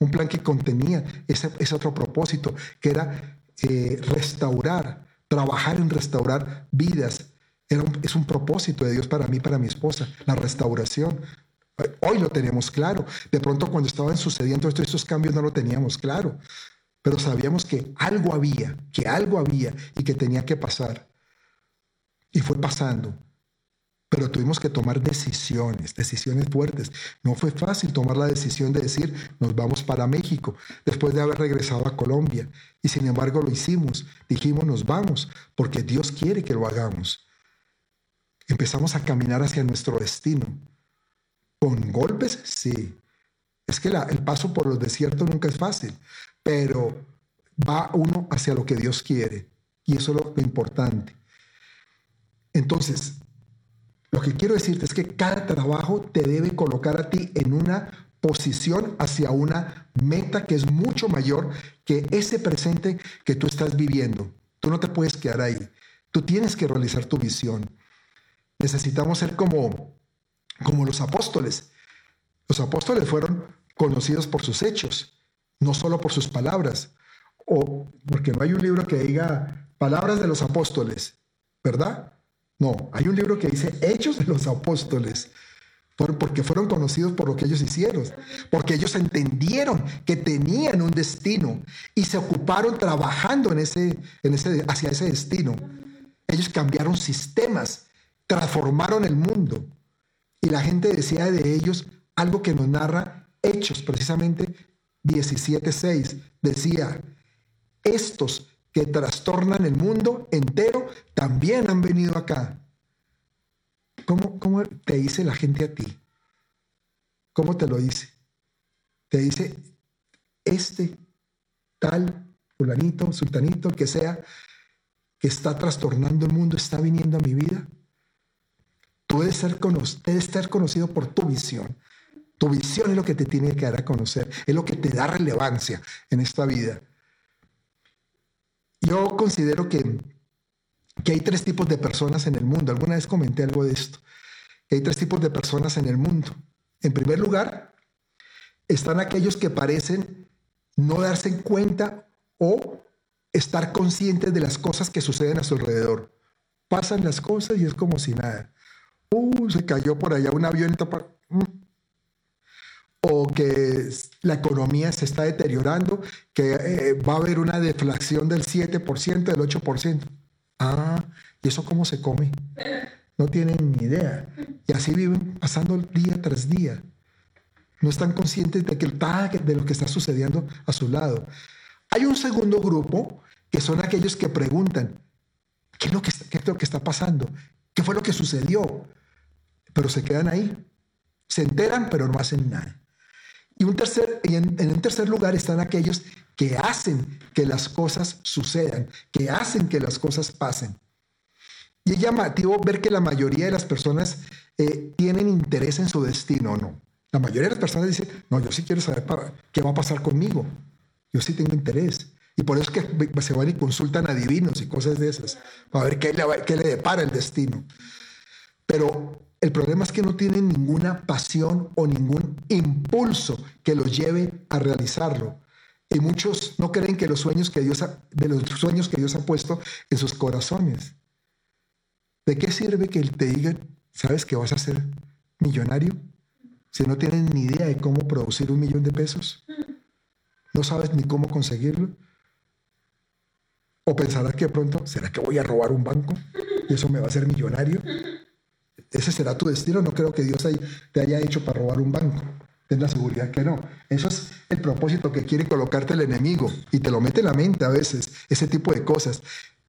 Un plan que contenía ese, ese otro propósito, que era restaurar, trabajar en restaurar vidas. es un propósito de Dios para mí, para mi esposa, la restauración. Hoy lo tenemos claro. De pronto cuando estaban sucediendo estos, estos cambios no lo teníamos claro. Pero sabíamos que algo había, que algo había y que tenía que pasar. Y fue pasando pero tuvimos que tomar decisiones, decisiones fuertes. No fue fácil tomar la decisión de decir, nos vamos para México, después de haber regresado a Colombia. Y sin embargo lo hicimos. Dijimos, nos vamos, porque Dios quiere que lo hagamos. Empezamos a caminar hacia nuestro destino. ¿Con golpes? Sí. Es que el paso por los desiertos nunca es fácil, pero va uno hacia lo que Dios quiere. Y eso es lo importante. Entonces, lo que quiero decirte es que cada trabajo te debe colocar a ti en una posición hacia una meta que es mucho mayor que ese presente que tú estás viviendo. Tú no te puedes quedar ahí. Tú tienes que realizar tu visión. Necesitamos ser como, como los apóstoles. Los apóstoles fueron conocidos por sus hechos, no solo por sus palabras. O porque no hay un libro que diga palabras de los apóstoles, ¿verdad? No, hay un libro que dice Hechos de los Apóstoles, porque fueron conocidos por lo que ellos hicieron, porque ellos entendieron que tenían un destino y se ocuparon trabajando en ese, en ese, hacia ese destino. Ellos cambiaron sistemas, transformaron el mundo. Y la gente decía de ellos algo que nos narra Hechos, precisamente 17.6. Decía, estos que trastornan el mundo entero también han venido acá. ¿Cómo, ¿Cómo, te dice la gente a ti? ¿Cómo te lo dice? Te dice, este tal, fulanito, sultanito, que sea, que está trastornando el mundo, está viniendo a mi vida. Tú debes ser, debes ser conocido por tu visión. Tu visión es lo que te tiene que dar a conocer, es lo que te da relevancia en esta vida. Yo considero que, que hay tres tipos de personas en el mundo. Alguna vez comenté algo de esto. hay tres tipos de personas en el mundo. En primer lugar, están aquellos que parecen no darse cuenta o estar conscientes de las cosas que suceden a su alrededor. Pasan las cosas y es como si nada. Uh, se cayó por allá un avión. O que la economía se está deteriorando, que eh, va a haber una deflación del 7%, del 8%. Ah, ¿y eso cómo se come? No tienen ni idea. Y así viven pasando día tras día. No están conscientes de, que, de lo que está sucediendo a su lado. Hay un segundo grupo que son aquellos que preguntan, ¿qué es lo que, qué es lo que está pasando? ¿Qué fue lo que sucedió? Pero se quedan ahí. Se enteran, pero no hacen nada. Y, un tercer, y en, en tercer lugar están aquellos que hacen que las cosas sucedan, que hacen que las cosas pasen. Y es llamativo ver que la mayoría de las personas eh, tienen interés en su destino, ¿no? La mayoría de las personas dicen, no, yo sí quiero saber para, qué va a pasar conmigo. Yo sí tengo interés. Y por eso es que se van y consultan a divinos y cosas de esas, para ver qué le, qué le depara el destino. Pero el problema es que no tienen ninguna pasión o ningún impulso que los lleve a realizarlo. Y muchos no creen que los sueños que Dios de los sueños que Dios ha puesto en sus corazones. ¿De qué sirve que te digan, sabes que vas a ser millonario? Si no tienen ni idea de cómo producir un millón de pesos, no sabes ni cómo conseguirlo. O pensarás que de pronto, ¿será que voy a robar un banco? Y eso me va a hacer millonario. Ese será tu destino. No creo que Dios te haya hecho para robar un banco. Ten la seguridad que no. Eso es el propósito que quiere colocarte el enemigo y te lo mete en la mente a veces, ese tipo de cosas.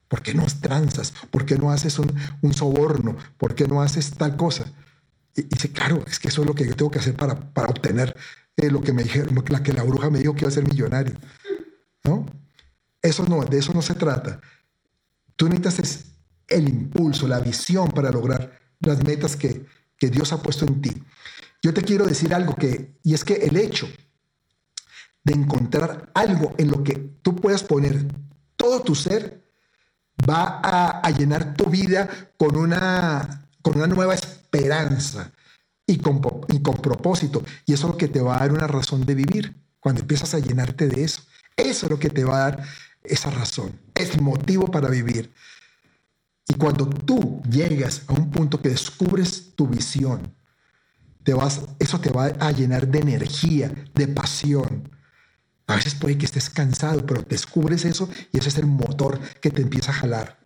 ¿Por qué no tranzas? ¿Por qué no haces un, soborno? ¿Por qué no haces tal cosa? Y, dice, claro, es que eso es lo que yo tengo que hacer para, para obtener eh, lo que me dijeron, la que la bruja me dijo que iba a ser millonario. ¿No? Eso no, de eso no se trata. Tú necesitas el impulso, la visión para lograr las metas que, que Dios ha puesto en ti. Yo te quiero decir algo que, y es que el hecho de encontrar algo en lo que tú puedas poner todo tu ser va a, llenar tu vida con una, con una nueva esperanza y con, y con propósito. Y eso es lo que te va a dar una razón de vivir cuando empiezas a llenarte de eso. Eso es lo que te va a dar esa razón, es motivo para vivir. Y cuando tú llegas a un punto que descubres tu visión, te vas, eso te va a llenar de energía, de pasión. A veces puede que estés cansado, pero descubres eso y ese es el motor que te empieza a jalar.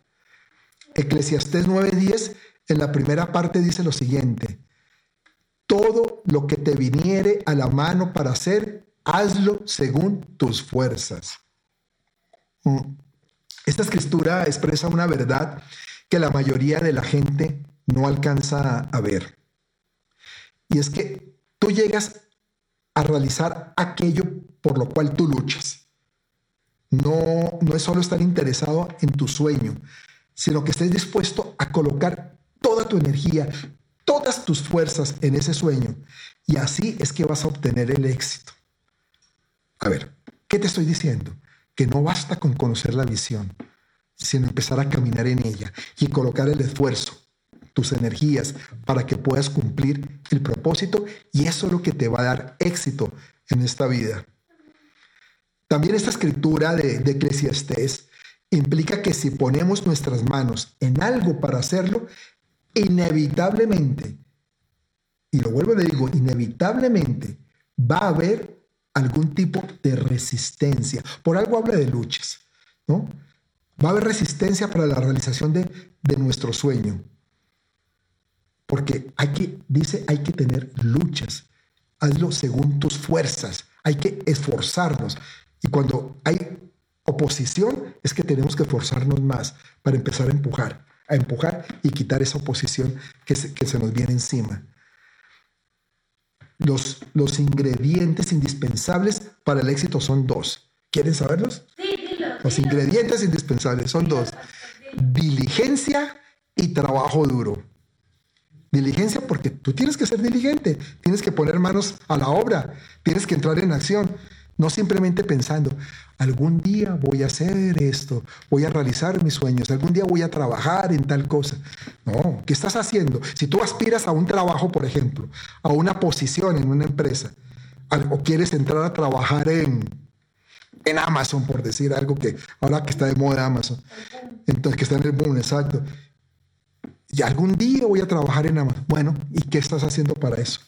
Eclesiastés 9:10 en la primera parte dice lo siguiente, todo lo que te viniere a la mano para hacer, hazlo según tus fuerzas. Mm. Esta escritura expresa una verdad que la mayoría de la gente no alcanza a ver. Y es que tú llegas a realizar aquello por lo cual tú luchas. No, no es solo estar interesado en tu sueño, sino que estés dispuesto a colocar toda tu energía, todas tus fuerzas en ese sueño. Y así es que vas a obtener el éxito. A ver, ¿qué te estoy diciendo? Que no basta con conocer la visión, sino empezar a caminar en ella y colocar el esfuerzo, tus energías, para que puedas cumplir el propósito y eso es lo que te va a dar éxito en esta vida. También esta escritura de, de implica que si ponemos nuestras manos en algo para hacerlo, inevitablemente, y lo vuelvo a le digo, inevitablemente va a haber algún tipo de resistencia. Por algo habla de luchas, ¿no? Va a haber resistencia para la realización de, nuestro sueño. Porque hay que, dice, hay que tener luchas. Hazlo según tus fuerzas. Hay que esforzarnos. Y cuando hay oposición, es que tenemos que esforzarnos más para empezar a empujar a empujar y quitar esa oposición que se, nos viene encima. Los, los ingredientes indispensables para el éxito son dos, ¿Quieren saberlos? Sí. Los ingredientes indispensables son dos. Diligencia y trabajo duro. Diligencia porque tú tienes que ser diligente, tienes que poner manos a la obra, tienes que entrar en acción, no simplemente pensando, algún día voy a hacer esto, voy a realizar mis sueños, algún día voy a trabajar en tal cosa. No, ¿qué estás haciendo? Si tú aspiras a un trabajo, por ejemplo, a una posición en una empresa, o quieres entrar a trabajar en, en Amazon, por decir algo que ahora que está de moda Amazon, entonces que está en el boom, exacto. Y algún día voy a trabajar en Amazon. Bueno, ¿y qué estás haciendo para eso?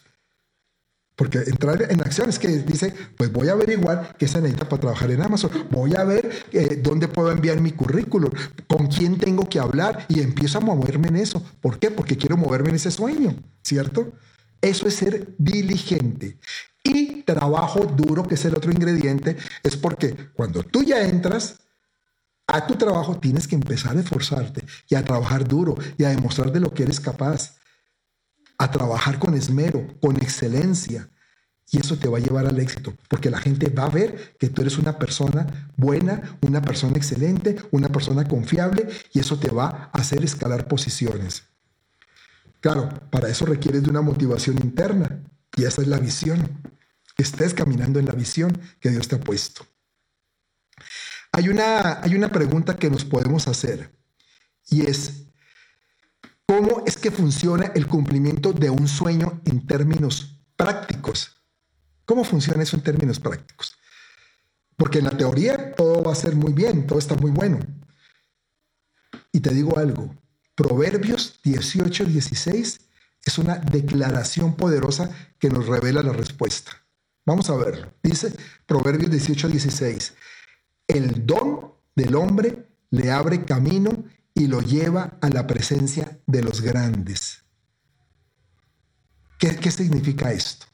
Porque entrar en acción es que dice, pues voy a averiguar qué se necesita para trabajar en Amazon. Voy a ver eh, dónde puedo enviar mi currículum, con quién tengo que hablar y empiezo a moverme en eso. ¿Por qué? Porque quiero moverme en ese sueño, ¿cierto? Eso es ser diligente. Y trabajo duro, que es el otro ingrediente, es porque cuando tú ya entras, a tu trabajo tienes que empezar a esforzarte y a trabajar duro y a demostrar de lo que eres capaz, a trabajar con esmero, con excelencia. Y eso te va a llevar al éxito, porque la gente va a ver que tú eres una persona buena, una persona excelente, una persona confiable, y eso te va a hacer escalar posiciones. Claro, para eso requieres de una motivación interna, y esa es la visión, estés caminando en la visión que Dios te ha puesto. Hay una, hay una pregunta que nos podemos hacer y es, ¿cómo es que funciona el cumplimiento de un sueño en términos prácticos? ¿Cómo funciona eso en términos prácticos? Porque en la teoría todo va a ser muy bien, todo está muy bueno. Y te digo algo, Proverbios 18, 16 es una declaración poderosa que nos revela la respuesta. Vamos a verlo. Dice Proverbios 18, 16. El don del hombre le abre camino y lo lleva a la presencia de los grandes. ¿Qué, qué significa esto?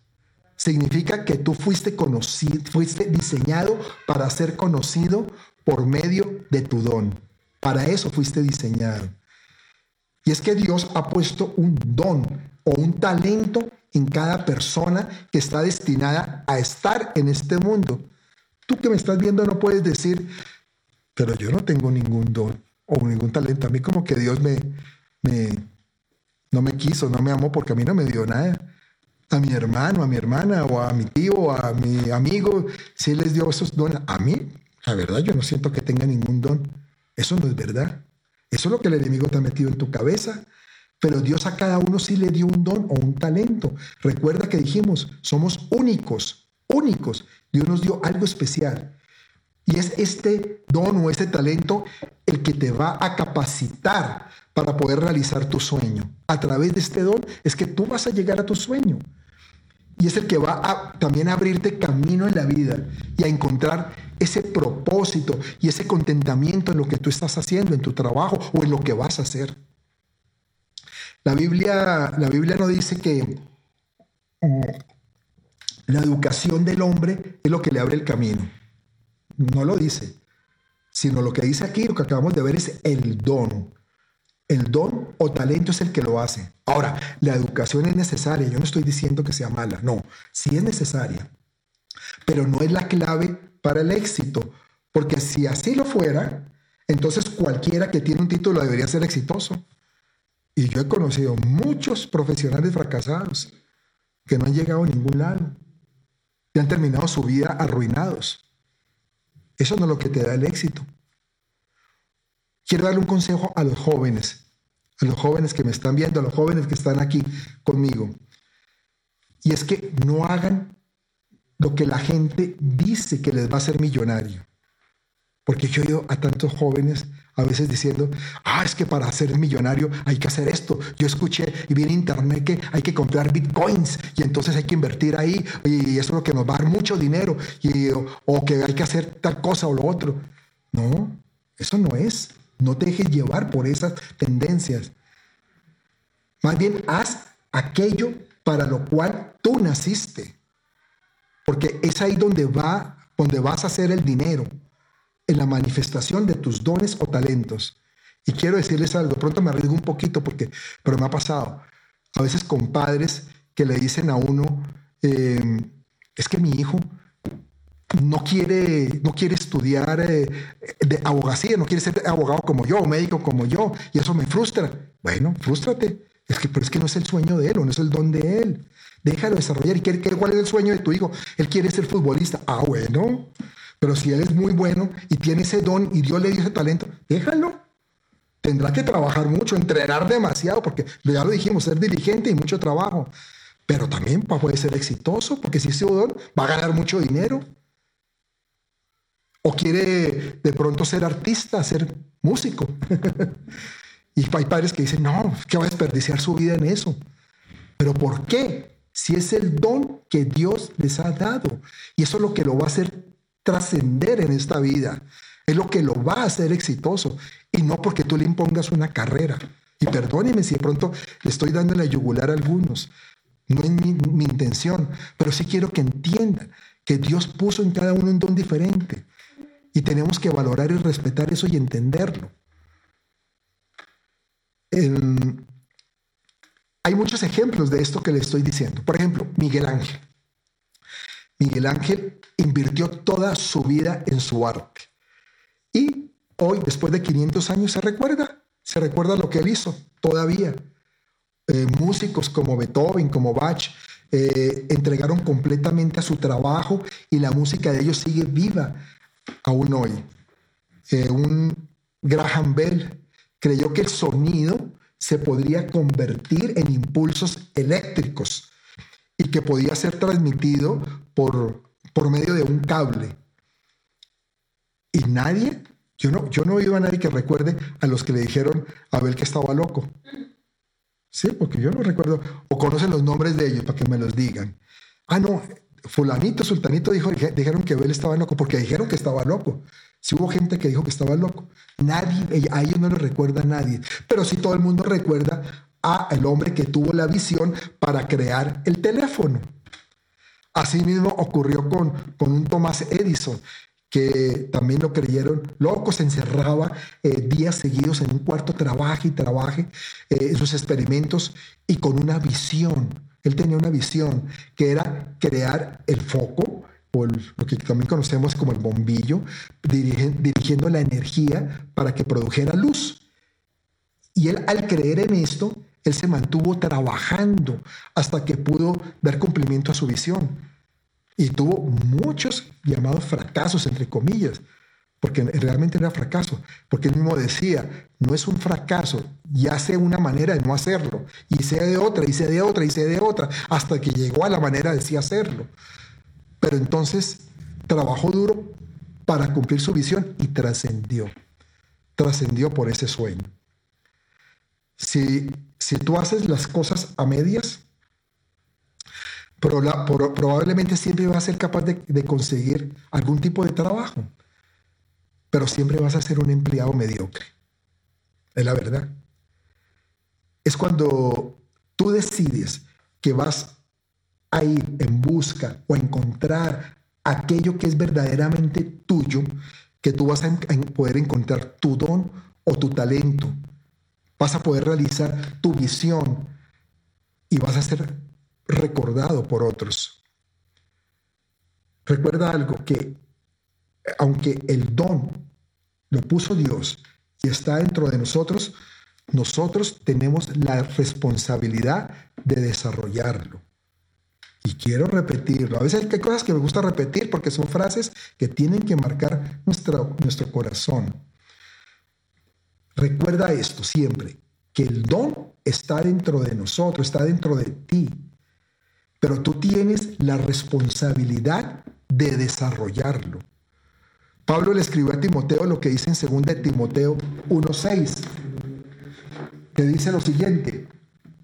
Significa que tú fuiste conocido, fuiste diseñado para ser conocido por medio de tu don. Para eso fuiste diseñado. Y es que Dios ha puesto un don o un talento en cada persona que está destinada a estar en este mundo. Tú que me estás viendo no puedes decir, pero yo no tengo ningún don o ningún talento. A mí como que Dios me, me no me quiso, no me amó porque a mí no me dio nada. A mi hermano, a mi hermana o a mi tío a mi amigo, sí les dio esos dones. A mí, la verdad, yo no siento que tenga ningún don. Eso no es verdad. Eso es lo que el enemigo te ha metido en tu cabeza. Pero Dios a cada uno sí le dio un don o un talento. Recuerda que dijimos, somos únicos, únicos. Dios nos dio algo especial. Y es este don o este talento el que te va a capacitar para poder realizar tu sueño. A través de este don es que tú vas a llegar a tu sueño. Y es el que va a también a abrirte camino en la vida y a encontrar ese propósito y ese contentamiento en lo que tú estás haciendo, en tu trabajo o en lo que vas a hacer. La Biblia, la Biblia no dice que mm, la educación del hombre es lo que le abre el camino. No lo dice. Sino lo que dice aquí, lo que acabamos de ver es el don. El don o talento es el que lo hace. Ahora, la educación es necesaria. Yo no estoy diciendo que sea mala. No, sí es necesaria. Pero no es la clave para el éxito. Porque si así lo fuera, entonces cualquiera que tiene un título debería ser exitoso. Y yo he conocido muchos profesionales fracasados que no han llegado a ningún lado. Y han terminado su vida arruinados. Eso no es lo que te da el éxito. Quiero darle un consejo a los jóvenes, a los jóvenes que me están viendo, a los jóvenes que están aquí conmigo. Y es que no hagan lo que la gente dice que les va a hacer millonario. Porque yo he oído a tantos jóvenes a veces diciendo, ah, es que para ser millonario hay que hacer esto. Yo escuché y vi en internet que hay que comprar bitcoins y entonces hay que invertir ahí y eso es lo que nos va a dar mucho dinero y, o, o que hay que hacer tal cosa o lo otro. No, eso no es. No te dejes llevar por esas tendencias. Más bien, haz aquello para lo cual tú naciste. Porque es ahí donde, va, donde vas a hacer el dinero, en la manifestación de tus dones o talentos. Y quiero decirles algo, pronto me arriesgo un poquito, porque, pero me ha pasado. A veces con padres que le dicen a uno, eh, es que mi hijo no quiere, no quiere estudiar eh, de abogacía, no quiere ser abogado como yo, médico como yo, y eso me frustra. Bueno, frústrate. Es que, pero es que no es el sueño de él no es el don de él. Déjalo desarrollar. ¿Y qué, cuál es el sueño de tu hijo? Él quiere ser futbolista. Ah, bueno. Pero si él es muy bueno y tiene ese don y Dios le dio ese talento, déjalo. Tendrá que trabajar mucho, entrenar demasiado, porque ya lo dijimos, ser dirigente y mucho trabajo. Pero también puede ser exitoso, porque si ese don va a ganar mucho dinero. O quiere de pronto ser artista, ser músico. *laughs* y hay padres que dicen, no, que va a desperdiciar su vida en eso. Pero ¿por qué? Si es el don que Dios les ha dado. Y eso es lo que lo va a hacer trascender en esta vida. Es lo que lo va a hacer exitoso. Y no porque tú le impongas una carrera. Y perdóneme si de pronto le estoy dando la yugular a algunos. No es mi, intención. Pero sí quiero que entiendan que Dios puso en cada uno un don diferente. Y tenemos que valorar y respetar eso y entenderlo. hay muchos ejemplos de esto que le estoy diciendo. Por ejemplo, Miguel Ángel. Miguel Ángel invirtió toda su vida en su arte. Y hoy, después de 500 años, se recuerda, se recuerda lo que él hizo todavía. Eh, músicos como Beethoven, como Bach, eh, entregaron completamente a su trabajo y la música de ellos sigue viva aún hoy. Eh, un Graham Bell creyó que el sonido se podría convertir en impulsos eléctricos y que podía ser transmitido por, por medio de un cable. Y nadie, yo no, yo no a nadie que recuerde a los que le dijeron a Abel que estaba loco. Sí, porque yo no recuerdo, o conocen los nombres de ellos para que me los digan. Ah, no, fulanito, sultanito dijo, dijeron que Abel estaba loco, porque dijeron que estaba loco. Si hubo gente que dijo que estaba loco. Nadie, a ellos no les recuerda a nadie. Pero sí todo el mundo recuerda a el hombre que tuvo la visión para crear el teléfono. Asimismo ocurrió con, con un Thomas Edison, que también lo creyeron loco, se encerraba eh, días seguidos en un cuarto, trabaje y trabaje eh, en sus experimentos y con una visión. Él tenía una visión que era crear el foco, o lo que también conocemos como el bombillo, dirigiendo la energía para que produjera luz. Y él al creer en esto, él se mantuvo trabajando hasta que pudo dar cumplimiento a su visión. Y tuvo muchos llamados fracasos, entre comillas, porque realmente era fracaso, porque él mismo decía, no es un fracaso, ya sé una manera de no hacerlo, y sé de otra, y sé de otra, y sé de otra, hasta que llegó a la manera de sí hacerlo. Pero entonces trabajó duro para cumplir su visión y trascendió, trascendió por ese sueño. Si, si tú haces las cosas a medias, probablemente siempre vas a ser capaz de, de conseguir algún tipo de trabajo, pero siempre vas a ser un empleado mediocre. Es la verdad. Es cuando tú decides que vas a ir en busca o a encontrar aquello que es verdaderamente tuyo, que tú vas a poder encontrar tu don o tu talento, vas a poder realizar tu visión y vas a ser recordado por otros. Recuerda algo que aunque el don lo puso Dios y está dentro de nosotros, nosotros tenemos la responsabilidad de desarrollarlo. Y quiero repetirlo. A veces hay cosas que me gusta repetir porque son frases que tienen que marcar nuestro, nuestro corazón. Recuerda esto siempre, que el don está dentro de nosotros, está dentro de ti, pero tú tienes la responsabilidad de desarrollarlo. Pablo le escribió a Timoteo lo que dice en 2 Timoteo 1.6, que dice lo siguiente,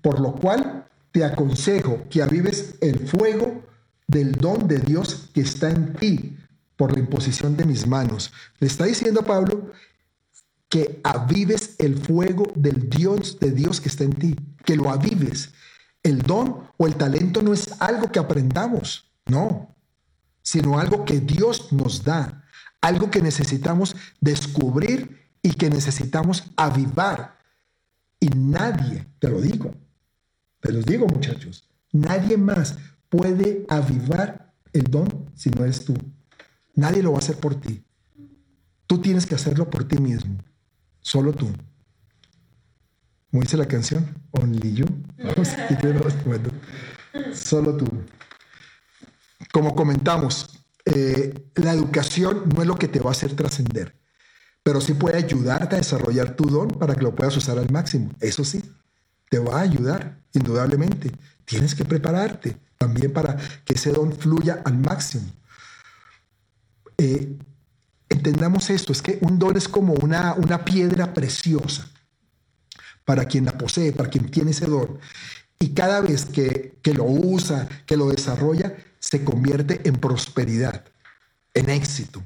por lo cual te aconsejo que avives el fuego del don de Dios que está en ti por la imposición de mis manos. Le está diciendo Pablo que avives el fuego del Dios de Dios que está en ti, que lo avives. El don o el talento no es algo que aprendamos, no, sino algo que Dios nos da, algo que necesitamos descubrir y que necesitamos avivar. Y nadie, te lo digo, te los digo muchachos, nadie más puede avivar el don si no es tú. Nadie lo va a hacer por ti. Tú tienes que hacerlo por ti mismo. Solo tú. Como dice la canción, Only You. *laughs* Solo tú. Como comentamos, eh, la educación no es lo que te va a hacer trascender, pero sí puede ayudarte a desarrollar tu don para que lo puedas usar al máximo. Eso sí, te va a ayudar, indudablemente. Tienes que prepararte también para que ese don fluya al máximo. Eh, entendamos esto, es que un don es como una, una piedra preciosa para quien la posee, para quien tiene ese don. Y cada vez que, que lo usa, que lo desarrolla, se convierte en prosperidad, en éxito.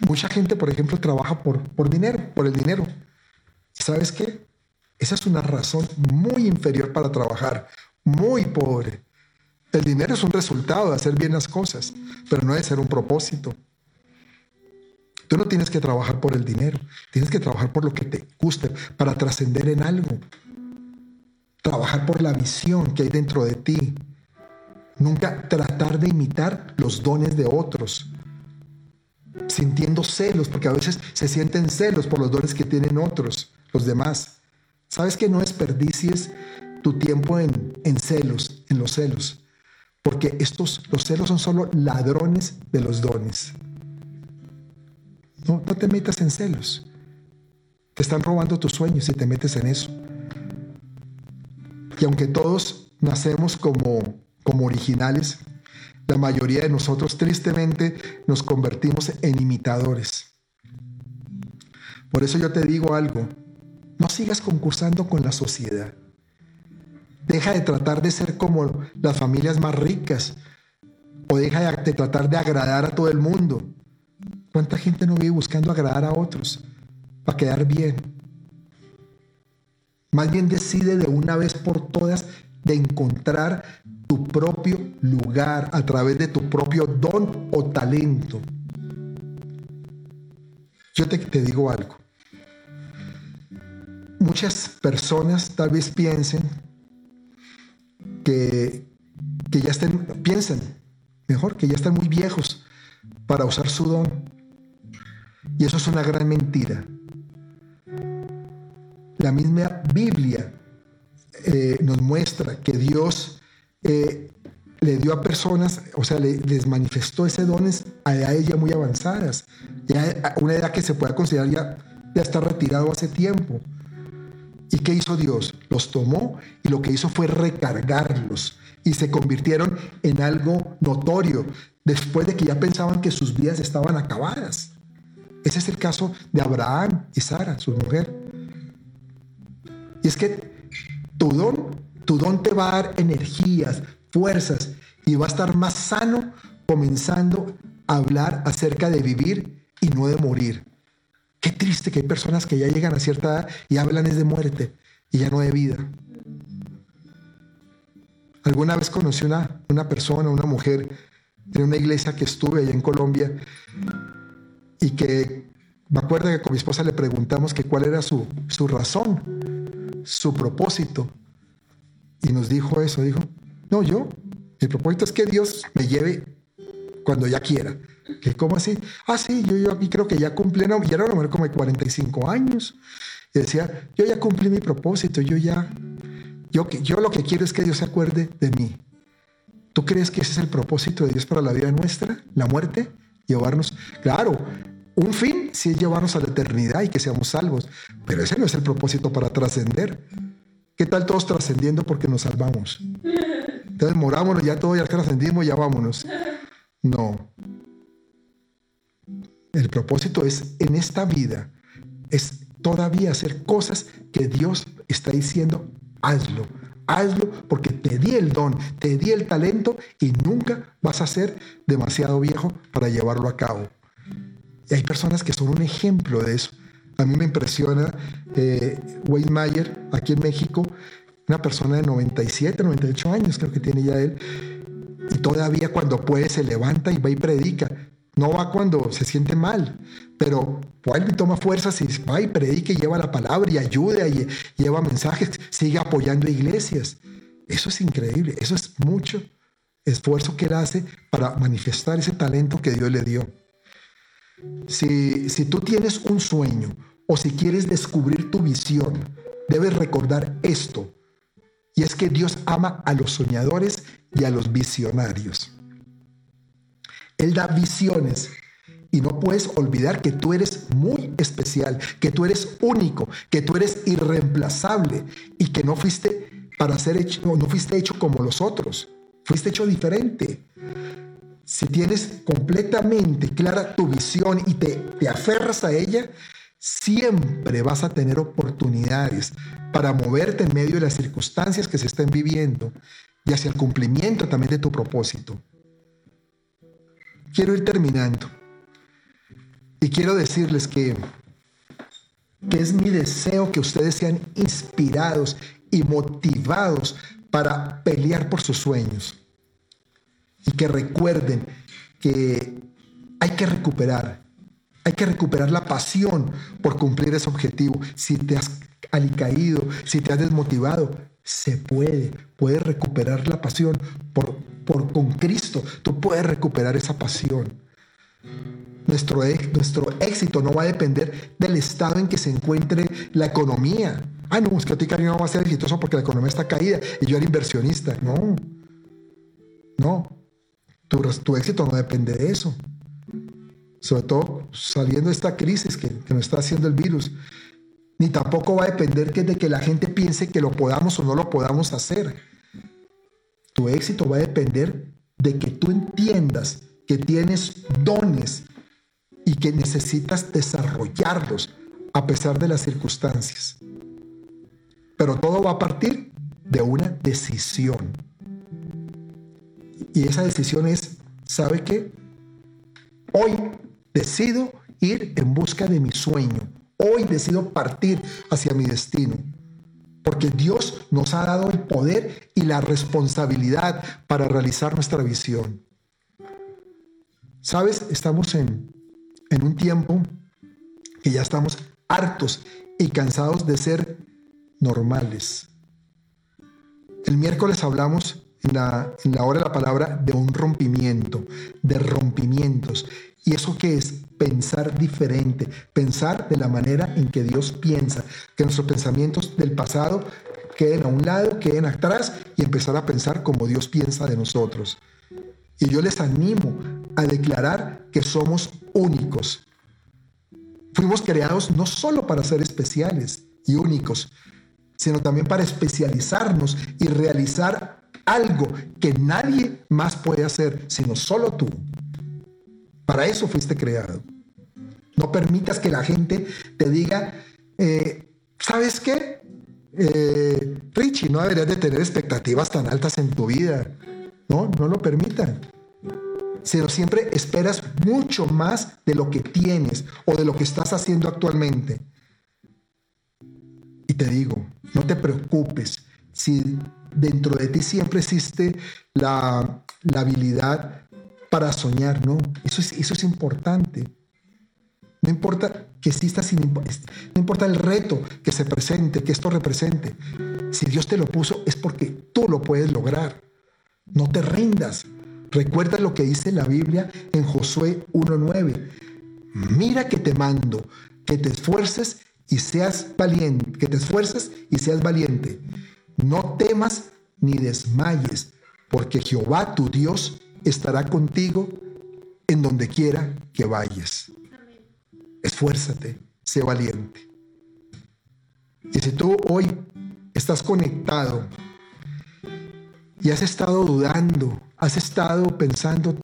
Mucha gente, por ejemplo, trabaja por, por dinero, por el dinero. ¿Sabes qué? Esa es una razón muy inferior para trabajar, muy pobre. El dinero es un resultado de hacer bien las cosas, pero no de ser un propósito. Tú no tienes que trabajar por el dinero, tienes que trabajar por lo que te guste, para trascender en algo. Trabajar por la visión que hay dentro de ti. Nunca tratar de imitar los dones de otros. Sintiendo celos, porque a veces se sienten celos por los dones que tienen otros, los demás. ¿Sabes que no desperdicies tu tiempo en, celos, en los celos? Porque estos, los celos son solo ladrones de los dones. No, no te metas en celos. Te están robando tus sueños si te metes en eso. Y aunque todos nacemos como, como originales, la mayoría de nosotros tristemente nos convertimos en imitadores. Por eso yo te digo algo, no sigas concursando con la sociedad. Deja de tratar de ser como las familias más ricas o deja de tratar de agradar a todo el mundo. ¿Cuánta gente no vive buscando agradar a otros para quedar bien? Más bien decide de una vez por todas de encontrar tu propio lugar a través de tu propio don o talento. Yo te, digo algo. Muchas personas tal vez piensen que, ya estén, piensen, mejor, que ya están muy viejos para usar su don. Y eso es una gran mentira. La misma Biblia eh, nos muestra que Dios eh, le dio a personas, o sea, les manifestó ese dones a, ella muy avanzadas, ya una edad que se puede considerar ya, ya está retirado hace tiempo. ¿Y qué hizo Dios? Los tomó y lo que hizo fue recargarlos y se convirtieron en algo notorio después de que ya pensaban que sus vidas estaban acabadas. Ese es el caso de Abraham y Sara, su mujer. Y es que tu don, tu don te va a dar energías, fuerzas y va a estar más sano comenzando a hablar acerca de vivir y no de morir. Qué triste que hay personas que ya llegan a cierta edad y hablan es de muerte y ya no de vida. Alguna vez conocí una, una persona, una mujer en una iglesia que estuve allá en Colombia y que me acuerdo que con mi esposa le preguntamos que cuál era su, su razón, su propósito. Y nos dijo eso, dijo, no, yo, mi propósito es que Dios me lleve cuando ya quiera. ¿Qué, ¿Cómo así? Ah, sí, yo, yo aquí creo que ya cumplí, no, ya era una mujer como de 45 años. Y decía, yo ya cumplí mi propósito, yo ya, yo, yo lo que quiero es que Dios se acuerde de mí. ¿Tú crees que ese es el propósito de Dios para la vida nuestra? ¿La muerte? Llevarnos, claro, un fin sí es llevarnos a la eternidad y que seamos salvos, pero ese no es el propósito para trascender. ¿Qué tal todos trascendiendo porque nos salvamos? Entonces morámonos, ya todo ya trascendimos, ya vámonos. No, el propósito es en esta vida, es todavía hacer cosas que Dios está diciendo, hazlo, hazlo porque te di el don, te di el talento y nunca vas a ser demasiado viejo para llevarlo a cabo. Y hay personas que son un ejemplo de eso. A mí me impresiona eh, Wayne Mayer, aquí en México, una persona de 97, 98 años creo que tiene ya él, y todavía cuando puede se levanta y va y predica. No va cuando se siente mal, pero vuelve y toma fuerzas y va y predica y lleva la palabra y ayuda y lleva mensajes, sigue apoyando iglesias. Eso es increíble, eso es mucho esfuerzo que Él hace para manifestar ese talento que Dios le dio. Si, si tú tienes un sueño o si quieres descubrir tu visión, debes recordar esto. Y es que Dios ama a los soñadores y a los visionarios. Él da visiones y no puedes olvidar que tú eres muy especial, que tú eres único, que tú eres irreemplazable y que no fuiste para ser hecho, no fuiste hecho como los otros, fuiste hecho diferente. Si tienes completamente clara tu visión y te, te aferras a ella, siempre vas a tener oportunidades para moverte en medio de las circunstancias que se estén viviendo y hacia el cumplimiento también de tu propósito. Quiero ir terminando. Y quiero decirles que, que es mi deseo que ustedes sean inspirados y motivados para pelear por sus sueños. Y que recuerden que hay que recuperar, hay que recuperar la pasión por cumplir ese objetivo. Si te has alicaído, si te has desmotivado, se puede, puedes recuperar la pasión por, con Cristo. Tú puedes recuperar esa pasión. Nuestro, nuestro éxito no va a depender del estado en que se encuentre la economía. Ah, no, es que a ti, no va a ser exitoso porque la economía está caída y yo era inversionista. No, no. Tu, tu éxito no depende de eso. Sobre todo saliendo de esta crisis que, que nos está haciendo el virus. Ni tampoco va a depender que de que la gente piense que lo podamos o no lo podamos hacer. Tu éxito va a depender de que tú entiendas que tienes dones y que necesitas desarrollarlos a pesar de las circunstancias. Pero todo va a partir de una decisión. Y esa decisión es, ¿sabe qué? Hoy decido ir en busca de mi sueño. Hoy decido partir hacia mi destino. Porque Dios nos ha dado el poder y la responsabilidad para realizar nuestra visión. ¿Sabes? Estamos en, en un tiempo que ya estamos hartos y cansados de ser normales. El miércoles hablamos en la, hora de la palabra de un rompimiento, de rompimientos. ¿Y eso qué es? Pensar diferente, pensar de la manera en que Dios piensa, que nuestros pensamientos del pasado queden a un lado, queden atrás y empezar a pensar como Dios piensa de nosotros. Y yo les animo a declarar que somos únicos. Fuimos creados no solo para ser especiales y únicos, sino también para especializarnos y realizar algo que nadie más puede hacer, sino solo tú. Para eso fuiste creado. No permitas que la gente te diga, eh, ¿sabes qué? Eh, Richie, no deberías de tener expectativas tan altas en tu vida. No, no lo permitan sino siempre esperas mucho más de lo que tienes o de lo que estás haciendo actualmente. Y te digo, no te preocupes si dentro de ti siempre existe la, habilidad para soñar, ¿no? Eso es, eso es importante. No importa que existas, no importa el reto que se presente, que esto represente. Si Dios te lo puso es porque tú lo puedes lograr. No te rindas. Recuerda lo que dice la Biblia en Josué 1.9. Mira que te mando, que te esfuerces y seas valiente, que te esfuerces y seas valiente. No temas ni desmayes, porque Jehová tu Dios estará contigo en donde quiera que vayas. Esfuérzate, sé valiente. Y si tú hoy estás conectado y has estado dudando, has estado pensando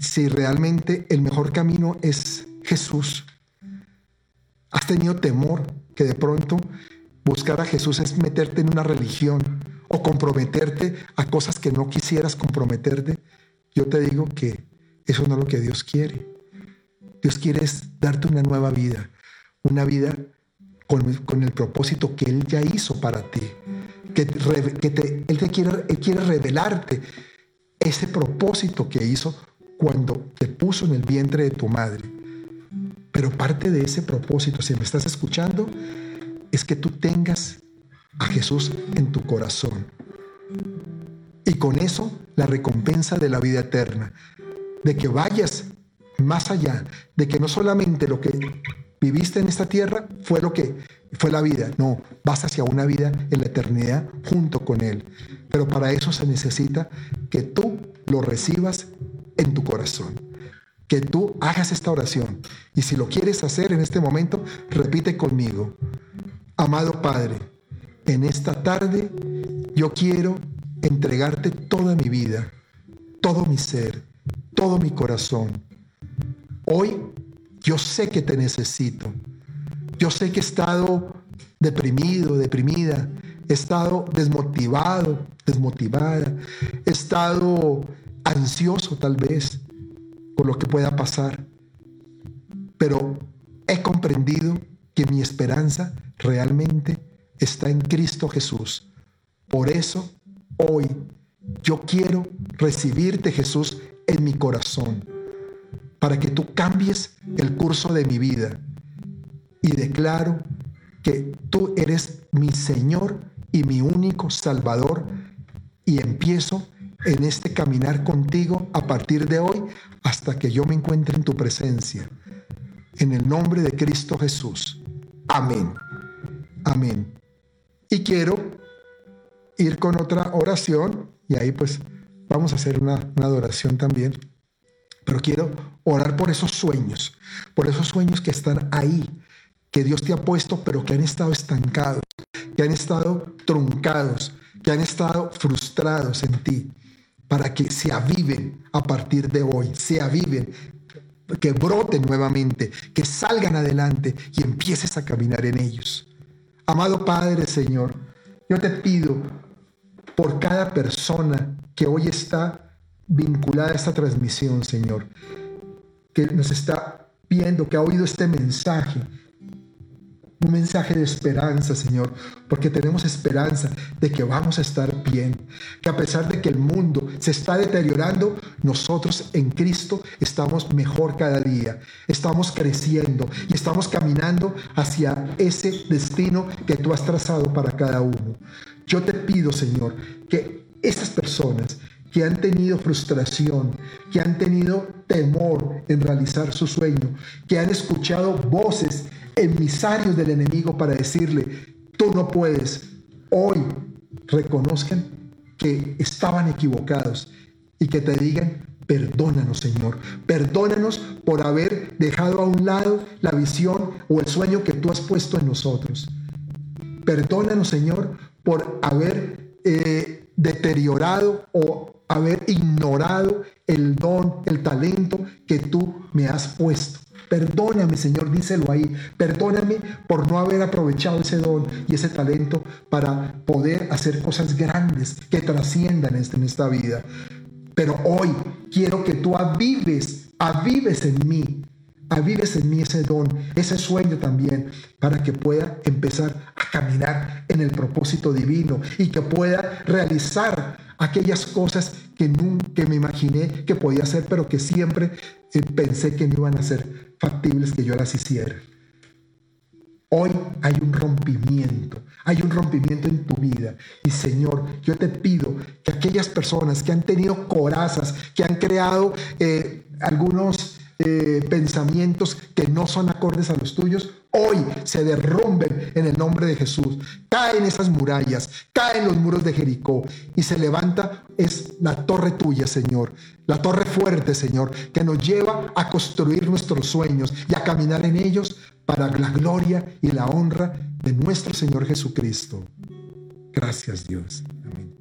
si realmente el mejor camino es Jesús. Has tenido temor que de pronto buscar a Jesús es meterte en una religión o comprometerte a cosas que no quisieras comprometerte. Yo te digo que eso no es lo que Dios quiere. Dios quiere darte una nueva vida, una vida con, el propósito que Él ya hizo para ti que, te, Él te quiere, quiere revelarte ese propósito que hizo cuando te puso en el vientre de tu madre. Pero parte de ese propósito, si me estás escuchando, es que tú tengas a Jesús en tu corazón. Y con eso la recompensa de la vida eterna, de que vayas más allá, de que no solamente lo que viviste en esta tierra fue lo que fue la vida, no, vas hacia una vida en la eternidad junto con Él. Pero para eso se necesita que tú lo recibas en tu corazón, que tú hagas esta oración. Y si lo quieres hacer en este momento, repite conmigo, amado Padre, en esta tarde yo quiero entregarte toda mi vida, todo mi ser, todo mi corazón. Hoy yo sé que te necesito. Yo sé que he estado deprimido, deprimida, he estado desmotivado, desmotivada, he estado ansioso tal vez por lo que pueda pasar. Pero he comprendido que mi esperanza realmente está en Cristo Jesús. Por eso hoy yo quiero recibirte Jesús en mi corazón, para que tú cambies el curso de mi vida. Y declaro que tú eres mi Señor y mi único Salvador. Y empiezo en este caminar contigo a partir de hoy hasta que yo me encuentre en tu presencia. En el nombre de Cristo Jesús. Amén. Amén. Y quiero ir con otra oración y ahí pues vamos a hacer una, adoración también. Pero quiero orar por esos sueños, por esos sueños que están ahí, que Dios te ha puesto, pero que han estado estancados, que han estado truncados, que han estado frustrados en ti, para que se aviven a partir de hoy, se aviven, que broten nuevamente, que salgan adelante y empieces a caminar en ellos. Amado Padre, Señor, yo te pido por cada persona que hoy está vinculada a esta transmisión, Señor, que nos está viendo, que ha oído este mensaje, un mensaje de esperanza, Señor, porque tenemos esperanza de que vamos a estar bien, que a pesar de que el mundo se está deteriorando, nosotros en Cristo estamos mejor cada día, estamos creciendo y estamos caminando hacia ese destino que tú has trazado para cada uno. Yo te pido, Señor, que estas personas que han tenido frustración, que han tenido temor en realizar su sueño, que han escuchado voces emisarios del enemigo para decirle, tú no puedes, hoy reconozcan que estaban equivocados y que te digan, perdónanos Señor, perdónanos por haber dejado a un lado la visión o el sueño que tú has puesto en nosotros. Perdónanos Señor por haber eh, deteriorado o haber ignorado el don, el talento que tú me has puesto. Perdóname, Señor, díselo ahí. Perdóname por no haber aprovechado ese don y ese talento para poder hacer cosas grandes que trasciendan en esta vida. Pero hoy quiero que tú avives, avives en mí, avives en mí ese don, ese sueño también, para que pueda empezar a caminar en el propósito divino y que pueda realizar aquellas cosas que nunca me imaginé que podía hacer, pero que siempre eh, pensé que no iban a ser factibles que yo las hiciera. Hoy hay un rompimiento, hay un rompimiento en tu vida. Y Señor, yo te pido que aquellas personas que han tenido corazas, que han creado eh, algunos eh, pensamientos que no son acordes a los tuyos, hoy se derrumben en el nombre de Jesús. Caen esas murallas, caen los muros de Jericó y se levanta es la torre tuya, Señor. La torre fuerte, Señor, que nos lleva a construir nuestros sueños y a caminar en ellos para la gloria y la honra de nuestro Señor Jesucristo. Gracias, Dios. Amén.